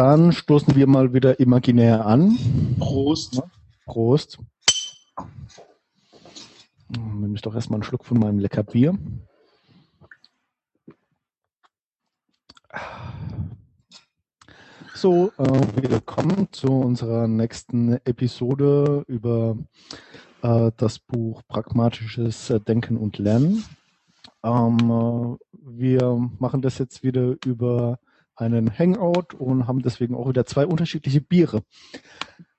Dann stoßen wir mal wieder imaginär an. Prost. Prost. Nehme ich doch erstmal einen Schluck von meinem lecker Bier. So, äh, willkommen zu unserer nächsten Episode über äh, das Buch Pragmatisches Denken und Lernen. Ähm, äh, wir machen das jetzt wieder über einen Hangout und haben deswegen auch wieder zwei unterschiedliche Biere.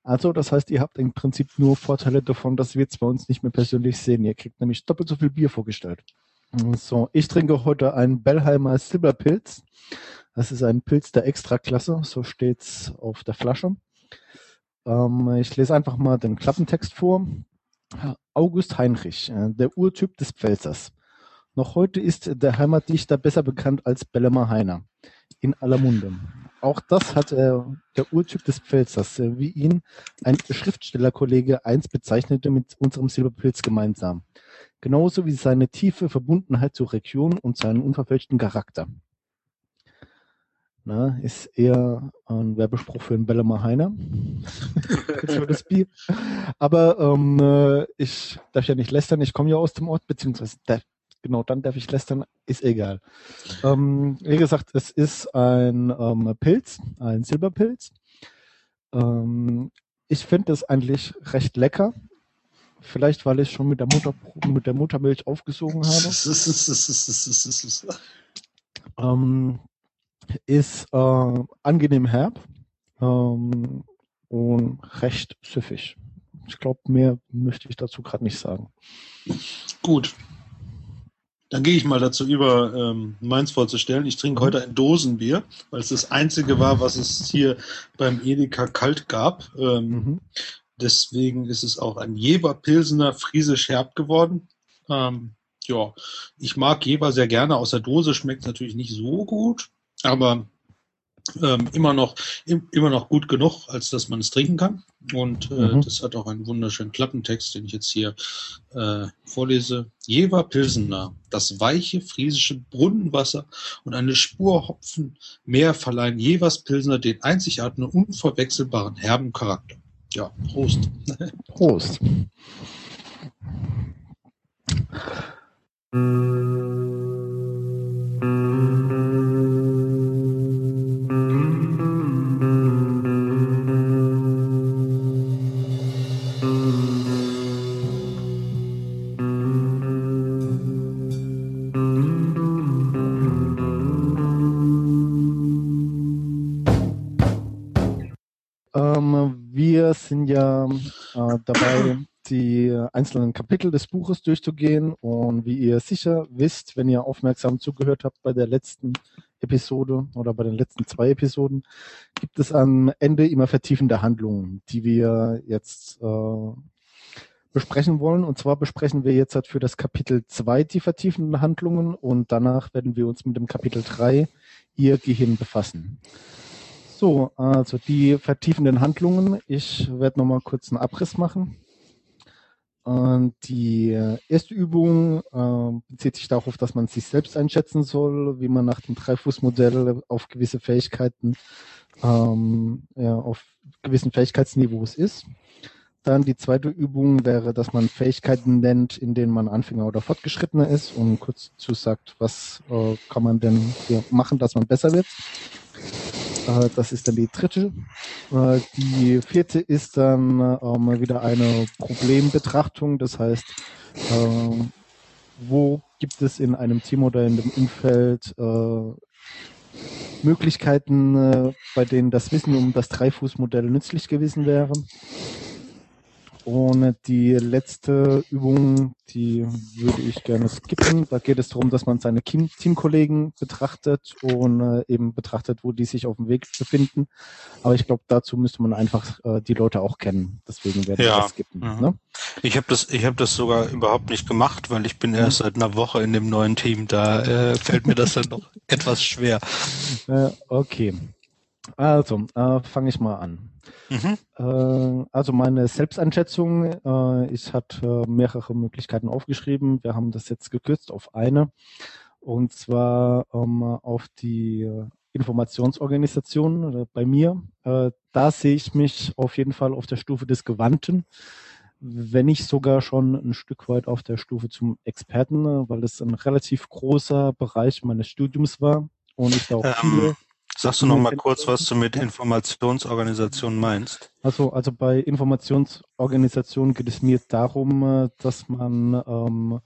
Also, das heißt, ihr habt im Prinzip nur Vorteile davon, dass wir zwei uns nicht mehr persönlich sehen. Ihr kriegt nämlich doppelt so viel Bier vorgestellt. So, ich trinke heute einen Bellheimer Silberpilz. Das ist ein Pilz der Extraklasse, so steht's auf der Flasche. Ähm, ich lese einfach mal den Klappentext vor. August Heinrich, äh, der Urtyp des Pfälzers. Noch heute ist der Heimatdichter besser bekannt als Bellemer Heiner. In aller Munde. Auch das hat äh, der Urtyp des Pfälzers, äh, wie ihn ein Schriftstellerkollege einst bezeichnete, mit unserem Silberpilz gemeinsam. Genauso wie seine tiefe Verbundenheit zur Region und seinen unverfälschten Charakter. Na, ist eher ein Werbespruch für einen Bellemer Heiner. für das Bier. Aber ähm, äh, ich darf ja nicht lästern, ich komme ja aus dem Ort, beziehungsweise der, genau, dann darf ich lästern, ist egal. Ähm, wie gesagt, es ist ein ähm, Pilz, ein Silberpilz. Ähm, ich finde es eigentlich recht lecker. Vielleicht, weil ich schon mit der, Mutter, mit der Muttermilch aufgesogen habe. ähm, ist äh, angenehm herb ähm, und recht süffig. Ich glaube, mehr möchte ich dazu gerade nicht sagen. Gut, dann gehe ich mal dazu über, ähm, meins vorzustellen. Ich trinke heute ein Dosenbier, weil es das einzige war, was es hier beim Edeka kalt gab. Ähm, mhm. Deswegen ist es auch ein Jever Pilsener Friesisch Herb geworden. Ähm, ja, ich mag Jever sehr gerne. Aus der Dose schmeckt es natürlich nicht so gut, aber ähm, immer noch im, immer noch gut genug, als dass man es trinken kann. Und äh, mhm. das hat auch einen wunderschönen Klappentext, den ich jetzt hier äh, vorlese. Jever Pilsener, das weiche friesische Brunnenwasser und eine Spur Hopfen mehr verleihen Jevers Pilsener den einzigartigen, unverwechselbaren herben Charakter. Ja, Prost. Prost. Sind ja äh, dabei, die einzelnen Kapitel des Buches durchzugehen. Und wie ihr sicher wisst, wenn ihr aufmerksam zugehört habt bei der letzten Episode oder bei den letzten zwei Episoden, gibt es am Ende immer vertiefende Handlungen, die wir jetzt äh, besprechen wollen. Und zwar besprechen wir jetzt halt für das Kapitel 2 die vertiefenden Handlungen und danach werden wir uns mit dem Kapitel 3 ihr Gehirn befassen. So, also die vertiefenden Handlungen. Ich werde nochmal kurz einen Abriss machen. Und die erste Übung äh, bezieht sich darauf, dass man sich selbst einschätzen soll, wie man nach dem Dreifußmodell auf gewisse Fähigkeiten, ähm, ja, auf gewissen Fähigkeitsniveaus ist. Dann die zweite Übung wäre, dass man Fähigkeiten nennt, in denen man Anfänger oder Fortgeschrittener ist und kurz dazu sagt, was äh, kann man denn hier machen, dass man besser wird. Äh, das ist dann die dritte. Äh, die vierte ist dann ähm, wieder eine Problembetrachtung. Das heißt, äh, wo gibt es in einem Team oder in dem Umfeld Möglichkeiten, bei denen das Wissen um das Dreifußmodell nützlich gewesen wäre. Und die letzte Übung, die würde ich gerne skippen. Da geht es darum, dass man seine Teamkollegen betrachtet und äh, eben betrachtet, wo die sich auf dem Weg befinden. Aber ich glaube, dazu müsste man einfach äh, die Leute auch kennen. Deswegen werde ja. ich das skippen. Mhm. Ne? Ich habe das, ich habe das sogar überhaupt nicht gemacht, weil ich bin erst mhm. seit einer Woche in dem neuen Team. Da äh, fällt mir das dann noch etwas schwer. Äh, okay. Also, äh, fange ich mal an. Mhm. Äh, also meine Selbsteinschätzung, äh, ich hatte mehrere Möglichkeiten aufgeschrieben. Wir haben das jetzt gekürzt auf eine. Und zwar ähm, auf die Informationsorganisation bei mir. Äh, da sehe ich mich auf jeden Fall auf der Stufe des Gewandten, wenn nicht sogar schon ein Stück weit auf der Stufe zum Experten, weil das ein relativ großer Bereich meines Studiums war und ich da auch ähm, viele Sagst du noch mal kurz, was du mit Informationsorganisation meinst? Also, also bei Informationsorganisation geht es mir darum, äh, dass man ähm,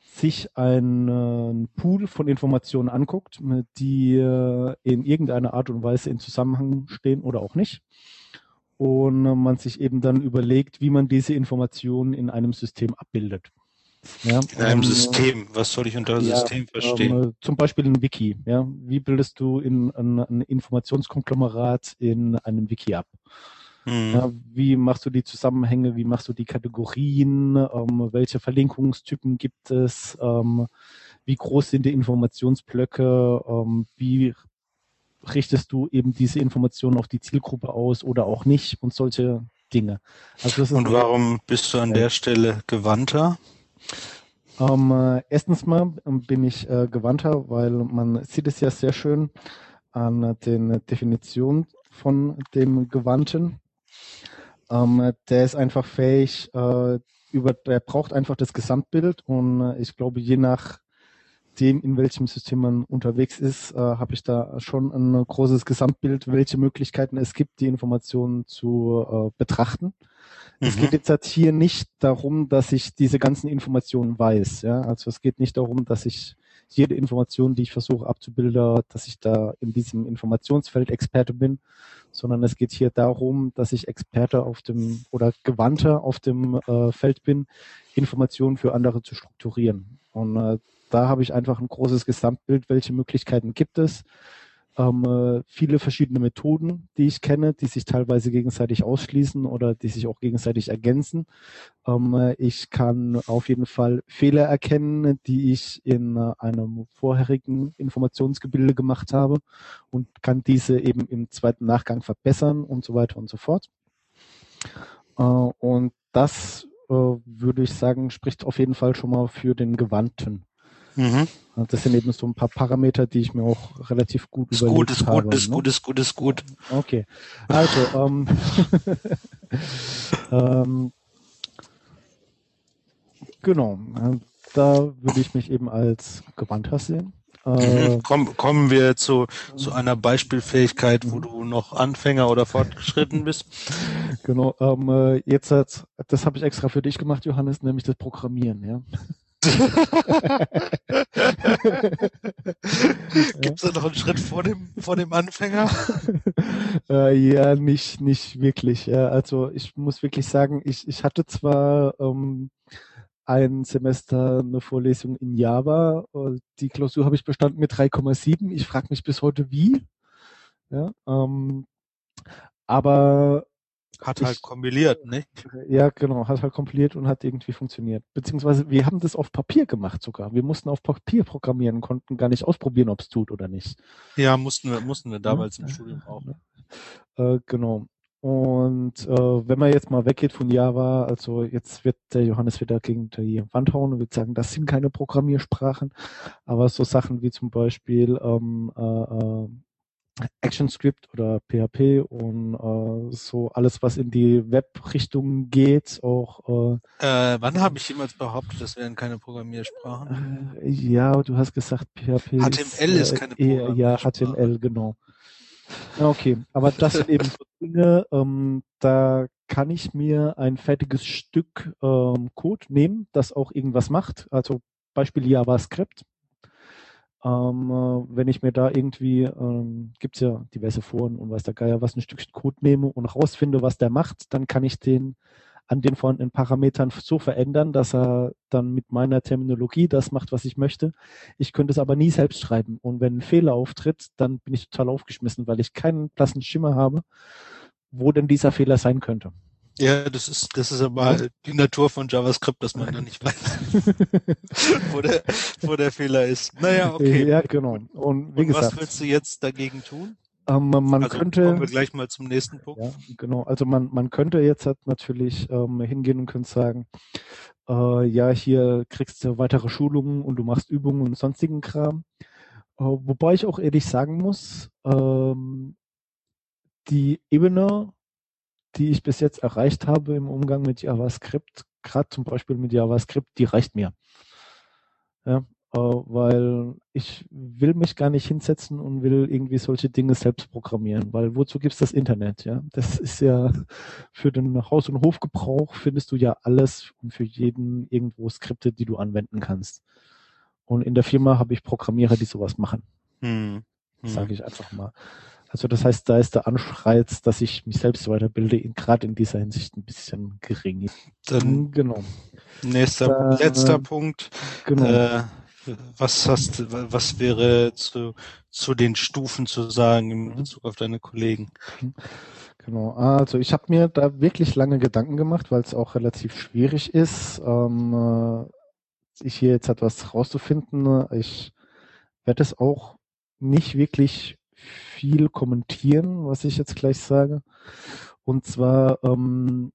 sich einen Pool von Informationen anguckt, die äh, in irgendeiner Art und Weise in Zusammenhang stehen oder auch nicht. Und man sich eben dann überlegt, wie man diese Informationen in einem System abbildet. Ja, in einem ähm, System. Was soll ich unter ja, System verstehen? Ähm, zum Beispiel ein Wiki. Ja, wie bildest du in ein, ein Informationskonglomerat in einem Wiki ab? Mhm. Ja, wie machst du die Zusammenhänge? Wie machst du die Kategorien? Ähm, welche Verlinkungstypen gibt es? Ähm, wie groß sind die Informationsblöcke? Ähm, wie richtest du eben diese Informationen auf die Zielgruppe aus oder auch nicht? Und solche Dinge. Also und warum bist du an der Stelle gewandter? Ähm, äh, erstens mal ähm, bin ich äh, gewandter, weil man sieht es ja sehr schön an den Definitionen von dem Gewandten. Ähm, der ist einfach fähig, äh, über, der braucht einfach das Gesamtbild und äh, ich glaube, je nach dem, in welchem System man unterwegs ist, äh, habe ich da schon ein großes Gesamtbild, welche Möglichkeiten es gibt, die Informationen zu äh, betrachten. Mhm. Es geht jetzt halt hier nicht darum, dass ich diese ganzen Informationen weiß. Ja? Also es geht nicht darum, dass ich jede Information, die ich versuche abzubilden, dass ich da in diesem Informationsfeld Experte bin, sondern es geht hier darum, dass ich Experte auf dem oder Gewandter auf dem äh, Feld bin, Informationen für andere zu strukturieren. Und äh, da habe ich einfach ein großes Gesamtbild, welche Möglichkeiten gibt es. Ähm, äh, viele verschiedene Methoden, die ich kenne, die sich teilweise gegenseitig ausschließen oder die sich auch gegenseitig ergänzen. Ähm, äh, ich kann auf jeden Fall Fehler erkennen, die ich in äh, einem vorherigen Informationsgebilde gemacht habe und kann diese eben im zweiten Nachgang verbessern und so weiter und so fort. Äh, und das äh, würde ich sagen, spricht auf jeden Fall schon mal für den Gewandten. Mhm. Das sind eben so ein paar Parameter, die ich mir auch relativ gut ist überlegt gut, ist habe. Gut, ist ne? gut, ist gut, ist gut, ist gut. Okay. Also, ähm, ähm, genau. Da würde ich mich eben als Gewandter sehen. Äh, Komm, kommen wir zu, zu einer Beispielfähigkeit, wo du noch Anfänger oder fortgeschritten bist. Genau, ähm, äh, jetzt, das habe ich extra für dich gemacht, Johannes, nämlich das Programmieren, ja. Gibt es da noch einen Schritt vor dem, vor dem Anfänger? äh, ja, nicht, nicht wirklich. Ja. Also ich muss wirklich sagen, ich, ich hatte zwar ähm, ein Semester eine Vorlesung in Java. Äh, die Klausur habe ich bestanden mit 3,7. Ich frage mich bis heute wie. Ja, ähm, aber hat halt ich, kompiliert, ne? Ja, genau, hat halt kompiliert und hat irgendwie funktioniert. Beziehungsweise wir haben das auf Papier gemacht sogar. Wir mussten auf Papier programmieren, konnten gar nicht ausprobieren, ob es tut oder nicht. Ja, mussten wir, mussten wir damals ja, im Studium auch. Äh, genau. Und äh, wenn man jetzt mal weggeht von Java, also jetzt wird der Johannes wieder gegen die Wand hauen und wird sagen, das sind keine Programmiersprachen, aber so Sachen wie zum Beispiel ähm, äh, äh ActionScript oder PHP und äh, so alles, was in die Web-Richtung geht, auch. Äh, äh, wann habe ich jemals behauptet, das wären keine Programmiersprachen? Äh, ja, du hast gesagt, PHP. HTML ist, äh, ist keine Programmiersprache. Ja, HTML, genau. Okay, aber das sind eben so Dinge, ähm, da kann ich mir ein fertiges Stück ähm, Code nehmen, das auch irgendwas macht. Also Beispiel JavaScript ähm, äh, wenn ich mir da irgendwie, ähm, gibt es ja diverse Foren und weiß der Geier, was ein Stückchen Code nehme und rausfinde, was der macht, dann kann ich den an den vorhandenen Parametern so verändern, dass er dann mit meiner Terminologie das macht, was ich möchte. Ich könnte es aber nie selbst schreiben. Und wenn ein Fehler auftritt, dann bin ich total aufgeschmissen, weil ich keinen blassen Schimmer habe, wo denn dieser Fehler sein könnte. Ja, das ist, das ist aber die Natur von JavaScript, dass man da nicht weiß, wo, der, wo der Fehler ist. Naja, okay. Ja, genau. Und wie Und gesagt. Was willst du jetzt dagegen tun? Ähm, man also könnte. Kommen wir gleich mal zum nächsten Punkt. Ja, genau. Also man, man könnte jetzt halt natürlich ähm, hingehen und könnte sagen, äh, ja, hier kriegst du weitere Schulungen und du machst Übungen und sonstigen Kram. wobei ich auch ehrlich sagen muss, ähm, die Ebene, die ich bis jetzt erreicht habe im Umgang mit JavaScript, gerade zum Beispiel mit JavaScript, die reicht mir. Ja, äh, weil ich will mich gar nicht hinsetzen und will irgendwie solche Dinge selbst programmieren, weil wozu gibt's das Internet? Ja, das ist ja für den Haus- und Hofgebrauch findest du ja alles und für jeden irgendwo Skripte, die du anwenden kannst. Und in der Firma habe ich Programmierer, die sowas machen. Hm. Hm. Sage ich einfach mal. Also das heißt, da ist der Anreiz, dass ich mich selbst weiterbilde, gerade in dieser Hinsicht ein bisschen gering. Dann genau. Nächster, da, letzter Punkt. Genau. Äh, was hast, was wäre zu, zu den Stufen zu sagen in mhm. Bezug auf deine Kollegen? Genau, also ich habe mir da wirklich lange Gedanken gemacht, weil es auch relativ schwierig ist, ähm, äh, ich hier jetzt etwas rauszufinden. Ich werde es auch nicht wirklich viel kommentieren, was ich jetzt gleich sage. Und zwar ähm,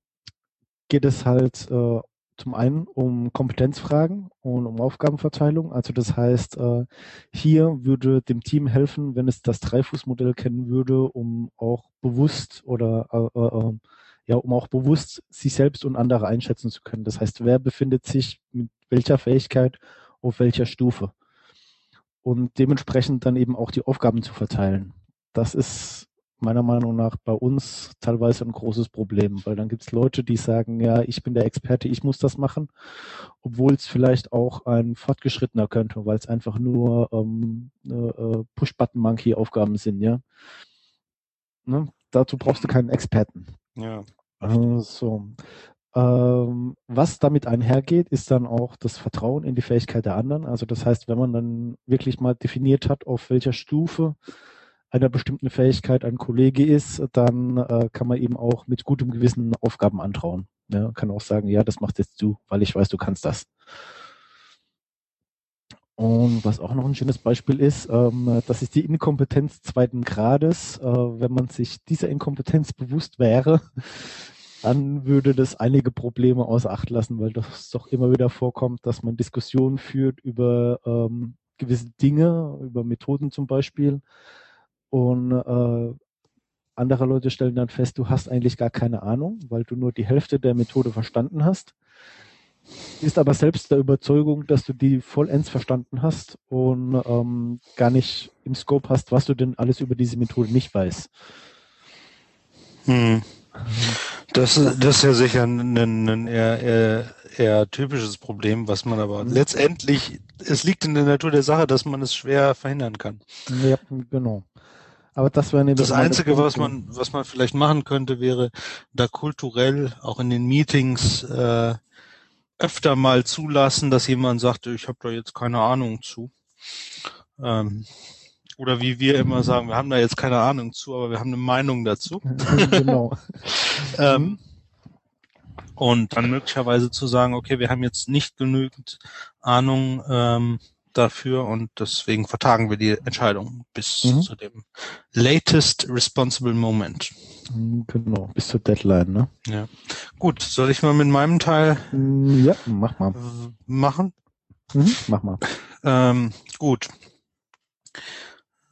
geht es halt äh, zum einen um Kompetenzfragen und um Aufgabenverteilung. Also das heißt, äh, hier würde dem Team helfen, wenn es das Dreifußmodell kennen würde, um auch bewusst oder äh, äh, ja, um auch bewusst sich selbst und andere einschätzen zu können. Das heißt, wer befindet sich mit welcher Fähigkeit auf welcher Stufe und dementsprechend dann eben auch die Aufgaben zu verteilen. Das ist meiner Meinung nach bei uns teilweise ein großes Problem, weil dann gibt es Leute, die sagen, ja, ich bin der Experte, ich muss das machen, obwohl es vielleicht auch ein Fortgeschrittener könnte, weil es einfach nur ähm, äh, Push-Button-Monkey-Aufgaben sind, ja. Ne? Dazu brauchst du keinen Experten. Ja. Also, ähm, was damit einhergeht, ist dann auch das Vertrauen in die Fähigkeit der anderen. Also das heißt, wenn man dann wirklich mal definiert hat, auf welcher Stufe einer bestimmten Fähigkeit ein Kollege ist, dann äh, kann man ihm auch mit gutem Gewissen Aufgaben antrauen. Ja, kann auch sagen, ja, das machst jetzt du, weil ich weiß, du kannst das. Und was auch noch ein schönes Beispiel ist, ähm, das ist die Inkompetenz zweiten Grades. Äh, wenn man sich dieser Inkompetenz bewusst wäre, dann würde das einige Probleme außer Acht lassen, weil das doch immer wieder vorkommt, dass man Diskussionen führt über ähm, gewisse Dinge, über Methoden zum Beispiel, und äh, andere Leute stellen dann fest, du hast eigentlich gar keine Ahnung, weil du nur die Hälfte der Methode verstanden hast. Ist aber selbst der Überzeugung, dass du die vollends verstanden hast und ähm, gar nicht im Scope hast, was du denn alles über diese Methode nicht weißt. Hm. Das, das ist ja sicher ein, ein eher, eher, eher typisches Problem, was man aber mhm. letztendlich, es liegt in der Natur der Sache, dass man es schwer verhindern kann. Ja, genau. Aber das wäre Das Einzige, was man, was man vielleicht machen könnte, wäre da kulturell auch in den Meetings äh, öfter mal zulassen, dass jemand sagt, ich habe da jetzt keine Ahnung zu. Ähm, oder wie wir immer sagen, wir haben da jetzt keine Ahnung zu, aber wir haben eine Meinung dazu. genau. ähm, und dann möglicherweise zu sagen, okay, wir haben jetzt nicht genügend Ahnung, ähm, dafür und deswegen vertagen wir die Entscheidung bis mhm. zu dem latest responsible moment. Mhm, genau, bis zur Deadline, ne? Ja. Gut, soll ich mal mit meinem Teil mm, ja, mach mal. machen? Mhm, mach mal. Ähm, gut.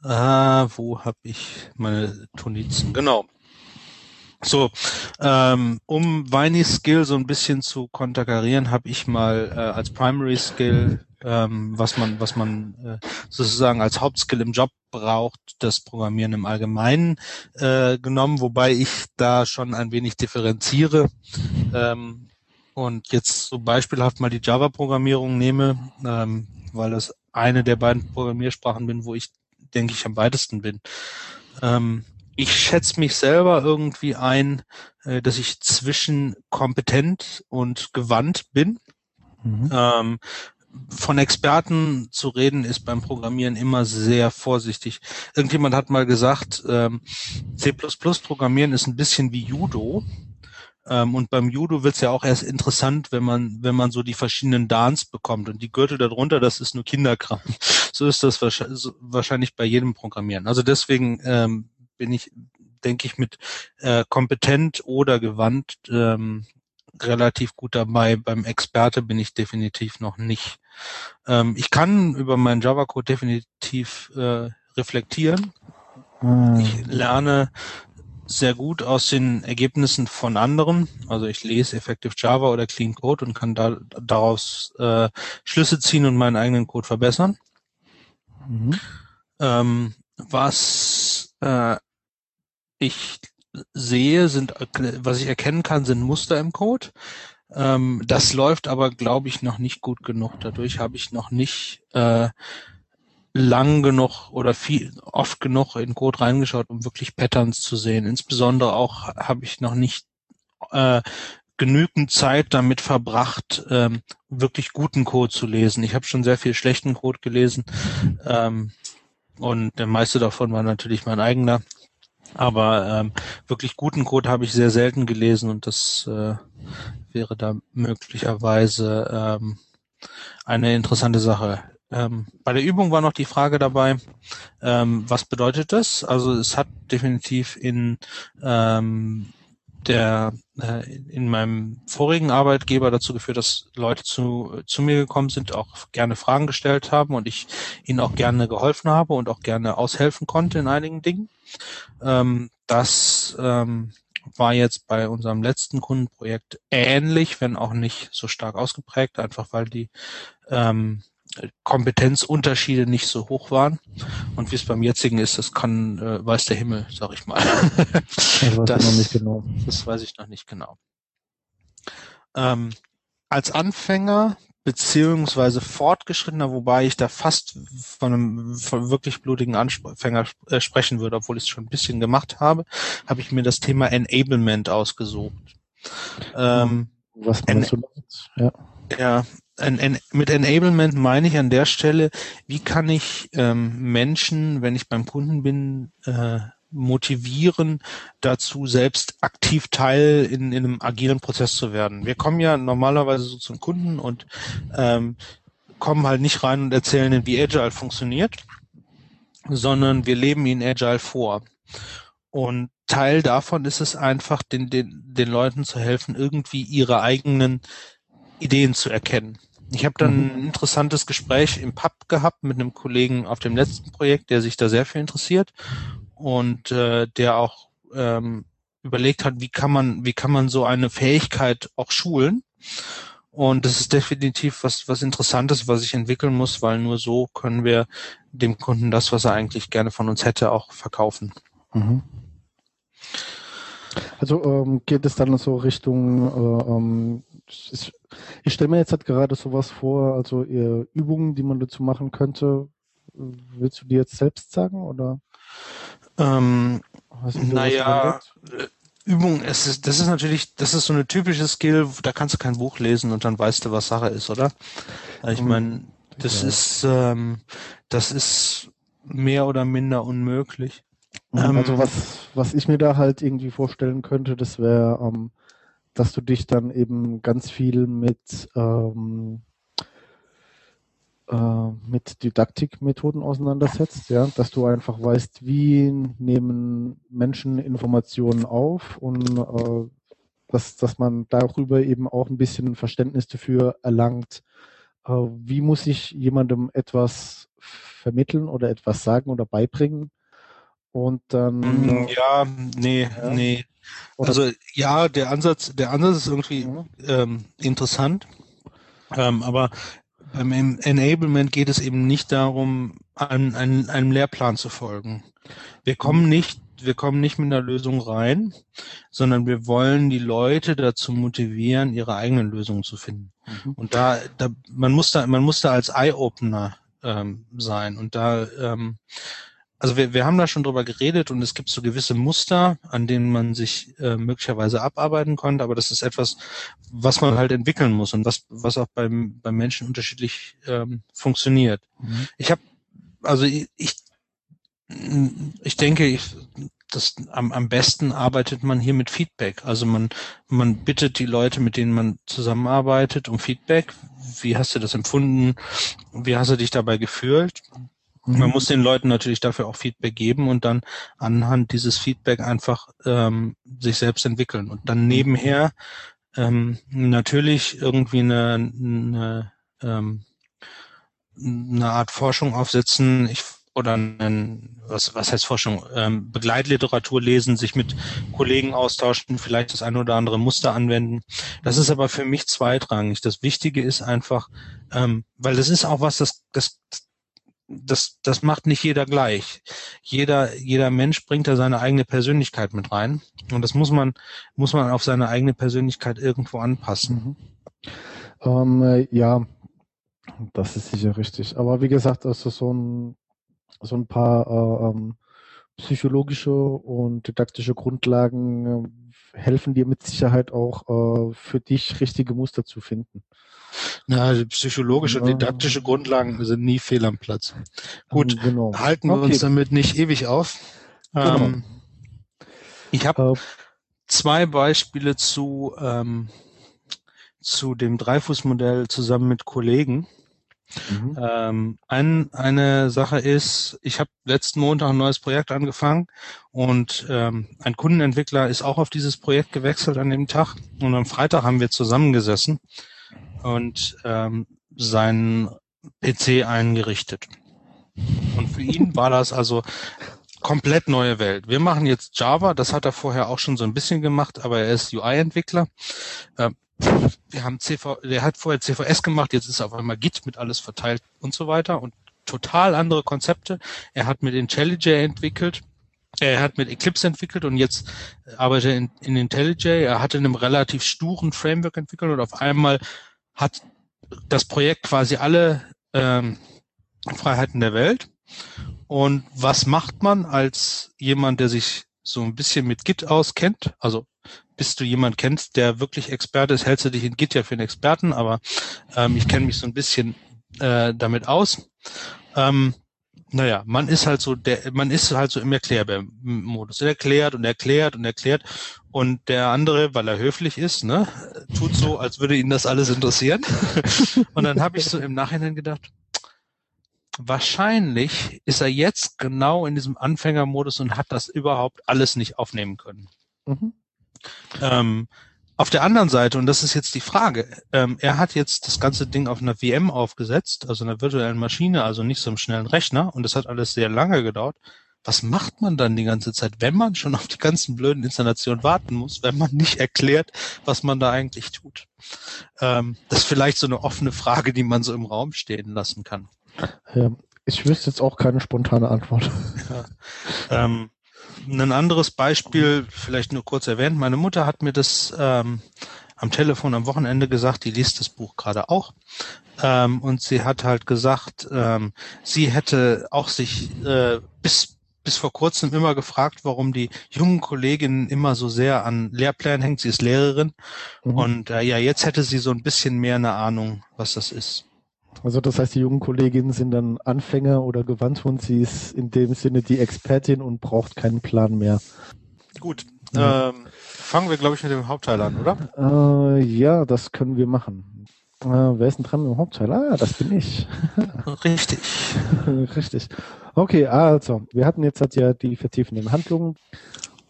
Ah, wo habe ich meine Tonizen? Genau. So, ähm, um Viney Skill so ein bisschen zu konterkarieren, habe ich mal äh, als Primary Skill ähm, was man, was man äh, sozusagen als Hauptskill im Job braucht, das Programmieren im Allgemeinen äh, genommen, wobei ich da schon ein wenig differenziere. Ähm, und jetzt so beispielhaft mal die Java-Programmierung nehme, ähm, weil das eine der beiden Programmiersprachen bin, wo ich, denke ich, am weitesten bin. Ähm, ich schätze mich selber irgendwie ein, äh, dass ich zwischen kompetent und gewandt bin. Mhm. Ähm, von Experten zu reden ist beim Programmieren immer sehr vorsichtig. Irgendjemand hat mal gesagt, ähm, C++ Programmieren ist ein bisschen wie Judo. Ähm, und beim Judo wird's ja auch erst interessant, wenn man, wenn man so die verschiedenen Dans bekommt. Und die Gürtel darunter, das ist nur Kinderkram. So ist das wahrscheinlich bei jedem Programmieren. Also deswegen ähm, bin ich, denke ich, mit äh, kompetent oder gewandt ähm, relativ gut dabei. Beim Experte bin ich definitiv noch nicht. Ähm, ich kann über meinen Java-Code definitiv äh, reflektieren. Ah, Ich lerne sehr gut aus den Ergebnissen von anderen. Also ich lese Effective Java oder Clean Code und kann da, daraus äh, Schlüsse ziehen und meinen eigenen Code verbessern. mhm. Ähm, was äh, ich sehe, sind, was ich erkennen kann, sind Muster im Code. Ähm, das läuft aber, glaube ich, noch nicht gut genug. Dadurch habe ich noch nicht äh, lang genug oder viel oft genug in Code reingeschaut, um wirklich Patterns zu sehen. Insbesondere auch habe ich noch nicht äh, genügend Zeit damit verbracht, ähm, wirklich guten Code zu lesen. Ich habe schon sehr viel schlechten Code gelesen ähm, und der meiste davon war natürlich mein eigener. Aber ähm, wirklich guten Code habe ich sehr selten gelesen und das äh, wäre da möglicherweise ähm, eine interessante Sache. Ähm, bei der Übung war noch die Frage dabei, ähm, was bedeutet das? Also es hat definitiv in ähm, der äh, in meinem vorigen Arbeitgeber dazu geführt, dass Leute zu, zu mir gekommen sind, auch gerne Fragen gestellt haben und ich ihnen auch gerne geholfen habe und auch gerne aushelfen konnte in einigen Dingen. Ähm, das ähm, war jetzt bei unserem letzten Kundenprojekt ähnlich, wenn auch nicht so stark ausgeprägt, einfach weil die ähm, Kompetenzunterschiede nicht so hoch waren. Und wie es beim jetzigen ist, das kann, äh, weiß der Himmel, sag ich mal. Das weiß Das- ich noch nicht genau. Das weiß ich noch nicht genau. Ähm, als Anfänger beziehungsweise Fortgeschrittener, wobei ich da fast von einem von wirklich blutigen Anfänger äh, sprechen würde, obwohl ich es schon ein bisschen gemacht habe, habe ich mir das Thema Enablement ausgesucht. Ähm, Was meinst du damit? Ja. ja, en, en, mit Enablement meine ich an der Stelle, wie kann ich ähm, Menschen, wenn ich beim Kunden bin, äh, motivieren, dazu selbst aktiv Teil in, in einem agilen Prozess zu werden. Wir kommen ja normalerweise so zum Kunden und ähm, kommen halt nicht rein und erzählen ihnen, wie Agile funktioniert, sondern wir leben ihnen Agile vor. Und Teil davon ist es einfach, den, den, den Leuten zu helfen, irgendwie ihre eigenen Ideen zu erkennen. Ich habe dann Mhm. ein interessantes Gespräch im Pub gehabt mit einem Kollegen auf dem letzten Projekt, der sich da sehr für interessiert und äh, der auch ähm, überlegt hat, wie kann man, wie kann man so eine Fähigkeit auch schulen. Und das ist definitiv was, was Interessantes, was ich entwickeln muss, weil nur so können wir dem Kunden das, was er eigentlich gerne von uns hätte, auch verkaufen. Mhm. Also ähm, geht es dann so Richtung, äh, ähm, es ist, ich stelle mir jetzt halt gerade sowas vor, also äh, Übungen, die man dazu machen könnte. Willst du die jetzt selbst sagen oder Ähm, Naja, äh, Übung, es ist, das ist natürlich, das ist so eine typische Skill, da kannst du kein Buch lesen und dann weißt du, was Sache ist, oder? Ich Mhm. meine, das Ja. ist, ähm, das ist mehr oder minder unmöglich. ähm, Also was, was ich mir da halt irgendwie vorstellen könnte, das wäre, ähm, dass du dich dann eben ganz viel mit, ähm, äh, mit Didaktikmethoden auseinandersetzt, ja, dass du einfach weißt, wie nehmen Menschen Informationen auf und äh, dass, dass man darüber eben auch ein bisschen Verständnis dafür erlangt, äh, wie muss ich jemandem etwas vermitteln oder etwas sagen oder beibringen und dann Mm, äh, Ja, nee, Ja. nee. Oder- Also ja, der Ansatz, der Ansatz ist irgendwie Mhm. ähm, interessant, ähm, aber beim En- Enablement geht es eben nicht darum, einem, einem, einem Lehrplan zu folgen. Wir kommen nicht, wir kommen nicht mit einer Lösung rein, sondern wir wollen die Leute dazu motivieren, ihre eigenen Lösungen zu finden. Mhm. Und da, da man muss da, man muss da als Eye-Opener ähm, sein. Und da, ähm, also wir, wir haben da schon drüber geredet und es gibt so gewisse Muster, an denen man sich äh, möglicherweise abarbeiten konnte, aber das ist etwas, was man halt entwickeln muss und was, was auch beim, beim Menschen unterschiedlich ähm, funktioniert. Mhm. Ich habe, also ich, ich, ich denke, ich, das, am, am besten arbeitet man hier mit Feedback. Also man, man bittet die Leute, mit denen man zusammenarbeitet, um Feedback. Wie hast du das empfunden? Wie hast du dich dabei gefühlt? Mhm. Man muss den Leuten natürlich dafür auch Feedback geben und dann anhand dieses Feedback einfach ähm, sich selbst entwickeln und dann nebenher ähm, natürlich irgendwie eine, eine, ähm, eine Art Forschung aufsetzen. Ich oder ein, was, was heißt Forschung, ähm, Begleitliteratur lesen, sich mit Kollegen austauschen, vielleicht das eine oder andere Muster anwenden. Das ist aber für mich zweitrangig. Das Wichtige ist einfach, ähm, weil das ist auch was, das, das, das, das macht nicht jeder gleich. Jeder, jeder Mensch bringt da seine eigene Persönlichkeit mit rein. Und das muss man, muss man auf seine eigene Persönlichkeit irgendwo anpassen. Mhm. Ähm, äh, ja, das ist sicher richtig. Aber wie gesagt, also so ein so ein paar äh, ähm, psychologische und didaktische Grundlagen äh, helfen dir mit Sicherheit auch äh, für dich richtige Muster zu finden. Na, psychologische und didaktische Grundlagen sind nie fehl am Platz. Gut, ähm, genau. halten wir okay. uns damit nicht ewig auf. Genau. Ähm, ich habe äh, zwei Beispiele zu, ähm, zu dem Dreifußmodell zusammen mit Kollegen. Mhm. Ähm, ein, eine Sache ist, ich habe letzten Montag ein neues Projekt angefangen und ähm, ein Kundenentwickler ist auch auf dieses Projekt gewechselt an dem Tag und am Freitag haben wir zusammengesessen und ähm, seinen PC eingerichtet. Und für ihn war das also komplett neue Welt. Wir machen jetzt Java, das hat er vorher auch schon so ein bisschen gemacht, aber er ist UI-Entwickler. Äh, wir haben CV, der hat vorher CVS gemacht, jetzt ist auf einmal Git mit alles verteilt und so weiter und total andere Konzepte. Er hat mit IntelliJ entwickelt, er hat mit Eclipse entwickelt und jetzt arbeitet er in, in IntelliJ. Er hat in einem relativ sturen Framework entwickelt und auf einmal hat das Projekt quasi alle ähm, Freiheiten der Welt. Und was macht man als jemand, der sich so ein bisschen mit Git auskennt? Also bis du jemand kennst, der wirklich Experte ist, hältst du dich in Git ja für einen Experten, aber ähm, ich kenne mich so ein bisschen äh, damit aus. Ähm, naja, man ist halt so der, man ist halt so im Erklärbär-Modus. Er erklärt und erklärt und erklärt. Und der andere, weil er höflich ist, ne, tut so, als würde ihn das alles interessieren. und dann habe ich so im Nachhinein gedacht, wahrscheinlich ist er jetzt genau in diesem Anfängermodus und hat das überhaupt alles nicht aufnehmen können. Mhm. Ähm, auf der anderen Seite, und das ist jetzt die Frage, ähm, er hat jetzt das ganze Ding auf einer VM aufgesetzt, also einer virtuellen Maschine, also nicht so einem schnellen Rechner, und das hat alles sehr lange gedauert. Was macht man dann die ganze Zeit, wenn man schon auf die ganzen blöden Installationen warten muss, wenn man nicht erklärt, was man da eigentlich tut? Ähm, das ist vielleicht so eine offene Frage, die man so im Raum stehen lassen kann. Ja, ich wüsste jetzt auch keine spontane Antwort. Ja. Ähm, ein anderes Beispiel, vielleicht nur kurz erwähnt, meine Mutter hat mir das ähm, am Telefon am Wochenende gesagt, die liest das Buch gerade auch. Ähm, und sie hat halt gesagt, ähm, sie hätte auch sich äh, bis bis vor kurzem immer gefragt, warum die jungen Kolleginnen immer so sehr an Lehrplänen hängt. Sie ist Lehrerin mhm. und äh, ja, jetzt hätte sie so ein bisschen mehr eine Ahnung, was das ist. Also das heißt, die jungen Kolleginnen sind dann Anfänger oder gewandt und sie ist in dem Sinne die Expertin und braucht keinen Plan mehr. Gut. Ja. Ähm, fangen wir, glaube ich, mit dem Hauptteil an, oder? Äh, ja, das können wir machen. Äh, wer ist denn dran mit dem Hauptteil? Ah, das bin ich. Richtig. Richtig. Okay, also, wir hatten jetzt halt ja die vertiefenden Handlungen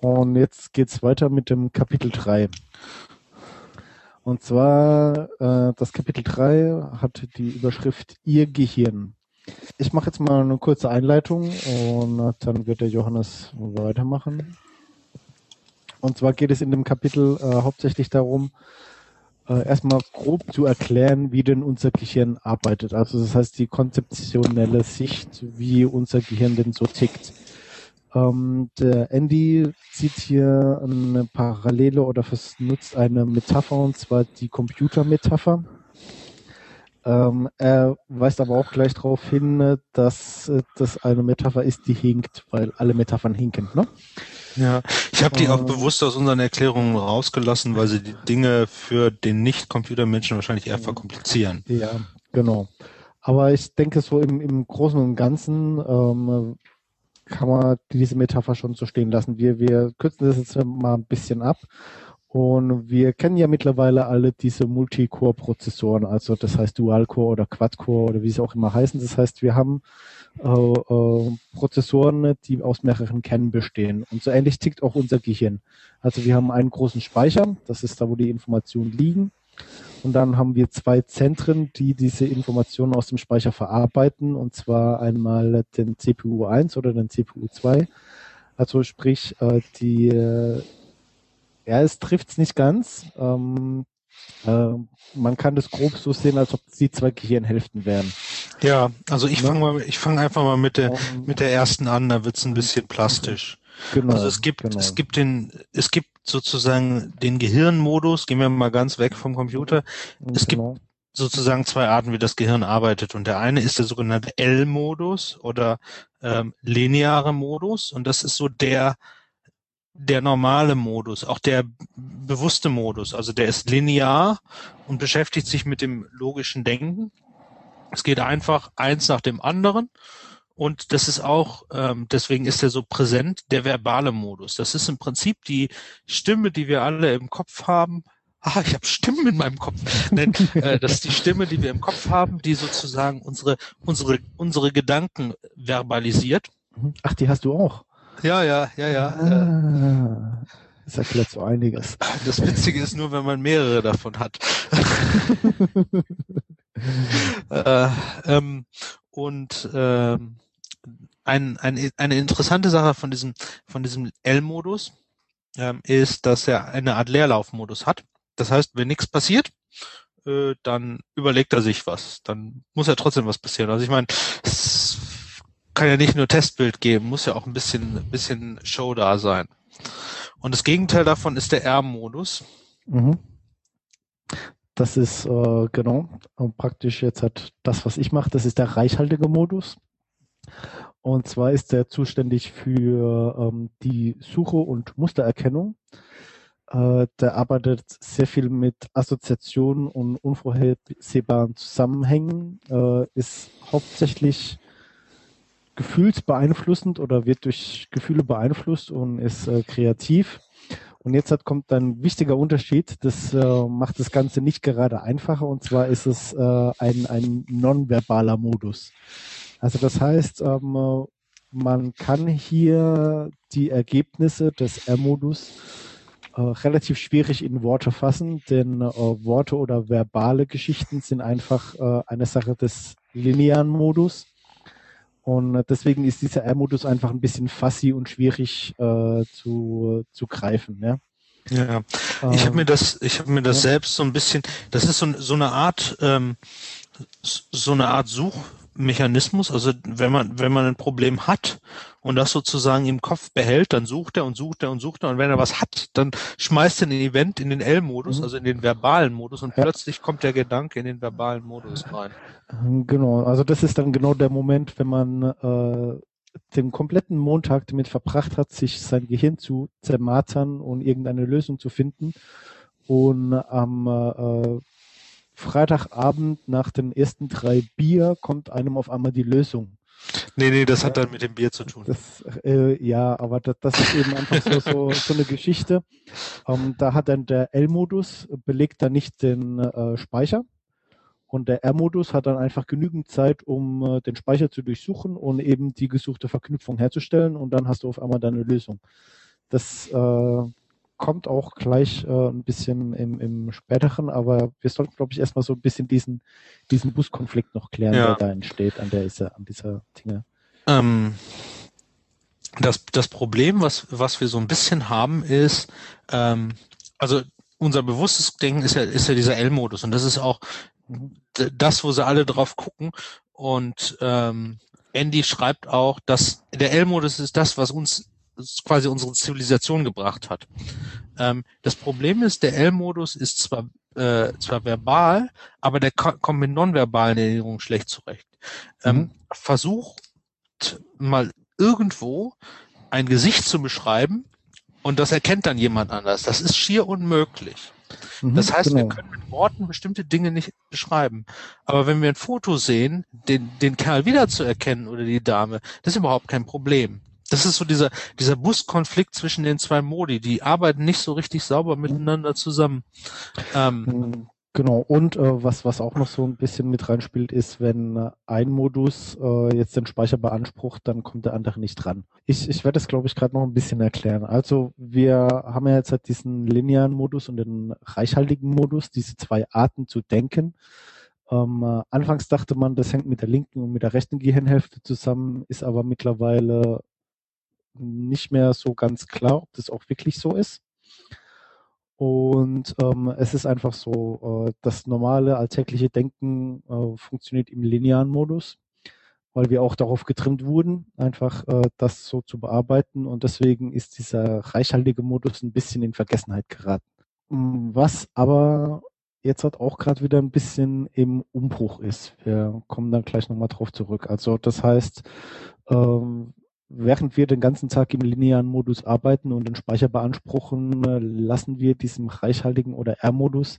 und jetzt geht's weiter mit dem Kapitel 3. Und zwar äh, das Kapitel 3 hat die Überschrift Ihr Gehirn. Ich mache jetzt mal eine kurze Einleitung und dann wird der Johannes weitermachen. Und zwar geht es in dem Kapitel äh, hauptsächlich darum, äh, erstmal grob zu erklären, wie denn unser Gehirn arbeitet. Also das heißt die konzeptionelle Sicht, wie unser Gehirn denn so tickt. Ähm, der Andy zieht hier eine Parallele oder nutzt eine Metapher, und zwar die Computermetapher. Ähm, er weist aber auch gleich darauf hin, dass äh, das eine Metapher ist, die hinkt, weil alle Metaphern hinken. Ne? Ja, ich habe die auch ähm, bewusst aus unseren Erklärungen rausgelassen, weil sie die Dinge für den Nicht-Computermenschen wahrscheinlich eher verkomplizieren. Ja, genau. Aber ich denke, so im, im Großen und Ganzen ähm, kann man diese Metapher schon so stehen lassen. Wir, wir kürzen das jetzt mal ein bisschen ab Und wir kennen ja mittlerweile alle diese Multicore-Prozessoren, also das heißt Dual-Core oder Quad-Core oder wie sie auch immer heißen. Das heißt, wir haben äh, äh, Prozessoren, die aus mehreren Kernen bestehen. Und so ähnlich tickt auch unser Gehirn. Also wir haben einen großen Speicher, das ist da, wo die Informationen liegen. Und dann haben wir zwei Zentren, die diese Informationen aus dem Speicher verarbeiten, und zwar einmal den CPU 1 oder den CPU 2. Also sprich, äh, die äh, ja, es trifft's nicht ganz. Ähm, äh, man kann das grob so sehen, als ob die zwei Gehirnhälften wären. Ja, also ich Ne? fange mal, ich fange einfach mal mit der Um, mit der ersten an. Da wird's ein bisschen plastisch. genau, Also es gibt genau. es gibt den es gibt sozusagen den Gehirnmodus. Gehen wir mal ganz weg vom Computer. es gibt- genau. sozusagen zwei Arten, wie das Gehirn arbeitet. Und der eine ist der sogenannte L-Modus oder ähm, lineare Modus. Und das ist so der, der normale Modus, auch der bewusste Modus. Also der ist linear und beschäftigt sich mit dem logischen Denken. Es geht einfach eins nach dem anderen. Und das ist auch, ähm, deswegen ist er so präsent, der verbale Modus. Das ist im Prinzip die Stimme, die wir alle im Kopf haben. Ah, ich habe Stimmen in meinem Kopf. Nein, äh, das ist die Stimme, die wir im Kopf haben, die sozusagen unsere, unsere, unsere Gedanken verbalisiert. Mhm. Ach, die hast du auch. Ja, ja, ja, ja. Äh, Ah, das erklärt so einiges. das Witzige ist nur, wenn man mehrere davon hat. äh, ähm, und ähm, ein, ein, eine interessante Sache von diesem, von diesem L-Modus ähm, ist, dass er eine Art Leerlaufmodus hat. Das heißt, wenn nichts passiert, äh, dann überlegt er sich was. Dann muss ja trotzdem was passieren. Also ich meine, es kann ja nicht nur Testbild geben, muss ja auch ein bisschen, bisschen Show da sein. Und das Gegenteil davon ist der R-Modus. Mhm. Das ist äh, genau praktisch jetzt hat das, was ich mache, das ist der reichhaltige Modus. Und zwar ist der zuständig für ähm, die Suche und Mustererkennung. Äh, der arbeitet sehr viel mit Assoziationen und unvorhersehbaren Zusammenhängen, äh, ist hauptsächlich gefühlsbeeinflussend oder wird durch Gefühle beeinflusst und ist äh, kreativ. Und jetzt hat, kommt ein wichtiger Unterschied, das äh, macht das Ganze nicht gerade einfacher, und zwar ist es äh, ein, ein nonverbaler Modus. Also das heißt, ähm, äh, man kann hier die Ergebnisse des R-Modus äh, relativ schwierig in Worte fassen, denn äh, Worte oder verbale Geschichten sind einfach äh, eine Sache des linearen Modus. Und äh, deswegen ist dieser R-Modus einfach ein bisschen fassi und schwierig äh, zu, zu greifen. Ja? Ja, ich habe Ähm, mir das, ich habe mir das ja. selbst so ein bisschen, das ist so, so eine Art, ähm, so eine Art Suchmechanismus. Also wenn man, wenn man ein Problem hat und das sozusagen im Kopf behält, dann sucht er und sucht er und sucht er und wenn er was hat, dann schmeißt er ein Event in den L-Modus, Mhm. also in den verbalen Modus und Ja. plötzlich kommt der Gedanke in den verbalen Modus rein. Genau, also das ist dann genau der Moment, wenn man äh, den kompletten Montag damit verbracht hat, sich sein Gehirn zu zermartern und irgendeine Lösung zu finden. Und am äh, Freitagabend nach den ersten drei Bier kommt einem auf einmal die Lösung. Nee, nee, das hat dann mit dem Bier zu tun. Das, äh, ja, aber das, das ist eben einfach so, so, so eine Geschichte. Ähm, da hat dann der L-Modus belegt dann nicht den äh, Speicher und der R-Modus hat dann einfach genügend Zeit, um äh, den Speicher zu durchsuchen und eben die gesuchte Verknüpfung herzustellen und dann hast du auf einmal deine Lösung. Das äh, kommt auch gleich äh, ein bisschen im, im späteren, aber wir sollten, glaube ich, erstmal so ein bisschen diesen, diesen Buskonflikt noch klären, Ja. der da entsteht an der an dieser Dinge. Ähm, das, das Problem, was, was wir so ein bisschen haben, ist, ähm, also unser bewusstes Denken ist ja, ist ja dieser L-Modus und das ist auch das, wo sie alle drauf gucken. Und ähm, Andy schreibt auch, dass der L-Modus ist das, was uns quasi unsere Zivilisation gebracht hat. Ähm, das Problem ist, der L-Modus ist zwar äh, zwar verbal, aber der ko- kommt mit nonverbalen Erinnerungen schlecht zurecht. Ähm, Mhm. Versucht mal irgendwo ein Gesicht zu beschreiben und das erkennt dann jemand anders. Das ist schier unmöglich. Mhm, Das heißt, genau. wir können mit Worten bestimmte Dinge nicht beschreiben. Aber wenn wir ein Foto sehen, den, den Kerl wiederzuerkennen oder die Dame, das ist überhaupt kein Problem. Das ist so dieser, dieser Buskonflikt zwischen den zwei Modi. Die arbeiten nicht so richtig sauber miteinander zusammen. Ähm, Mm, Genau, und äh, was, was auch noch so ein bisschen mit reinspielt, ist, wenn äh, ein Modus äh, jetzt den Speicher beansprucht, dann kommt der andere nicht ran. Ich, ich werde das, glaube ich, gerade noch ein bisschen erklären. Also wir haben ja jetzt halt diesen linearen Modus und den reichhaltigen Modus, diese zwei Arten zu denken. Ähm, äh, anfangs dachte man, das hängt mit der linken und mit der rechten Gehirnhälfte zusammen, ist aber mittlerweile nicht mehr so ganz klar, ob das auch wirklich so ist. Und ähm, es ist einfach so, äh, das normale alltägliche Denken äh, funktioniert im linearen Modus, weil wir auch darauf getrimmt wurden, einfach äh, das so zu bearbeiten. Und deswegen ist dieser reichhaltige Modus ein bisschen in Vergessenheit geraten. Was aber jetzt hat auch gerade wieder ein bisschen im Umbruch ist. Wir kommen dann gleich nochmal drauf zurück. Also das heißt, ähm, während wir den ganzen Tag im linearen Modus arbeiten und den Speicher beanspruchen, äh, lassen wir diesem reichhaltigen oder R-Modus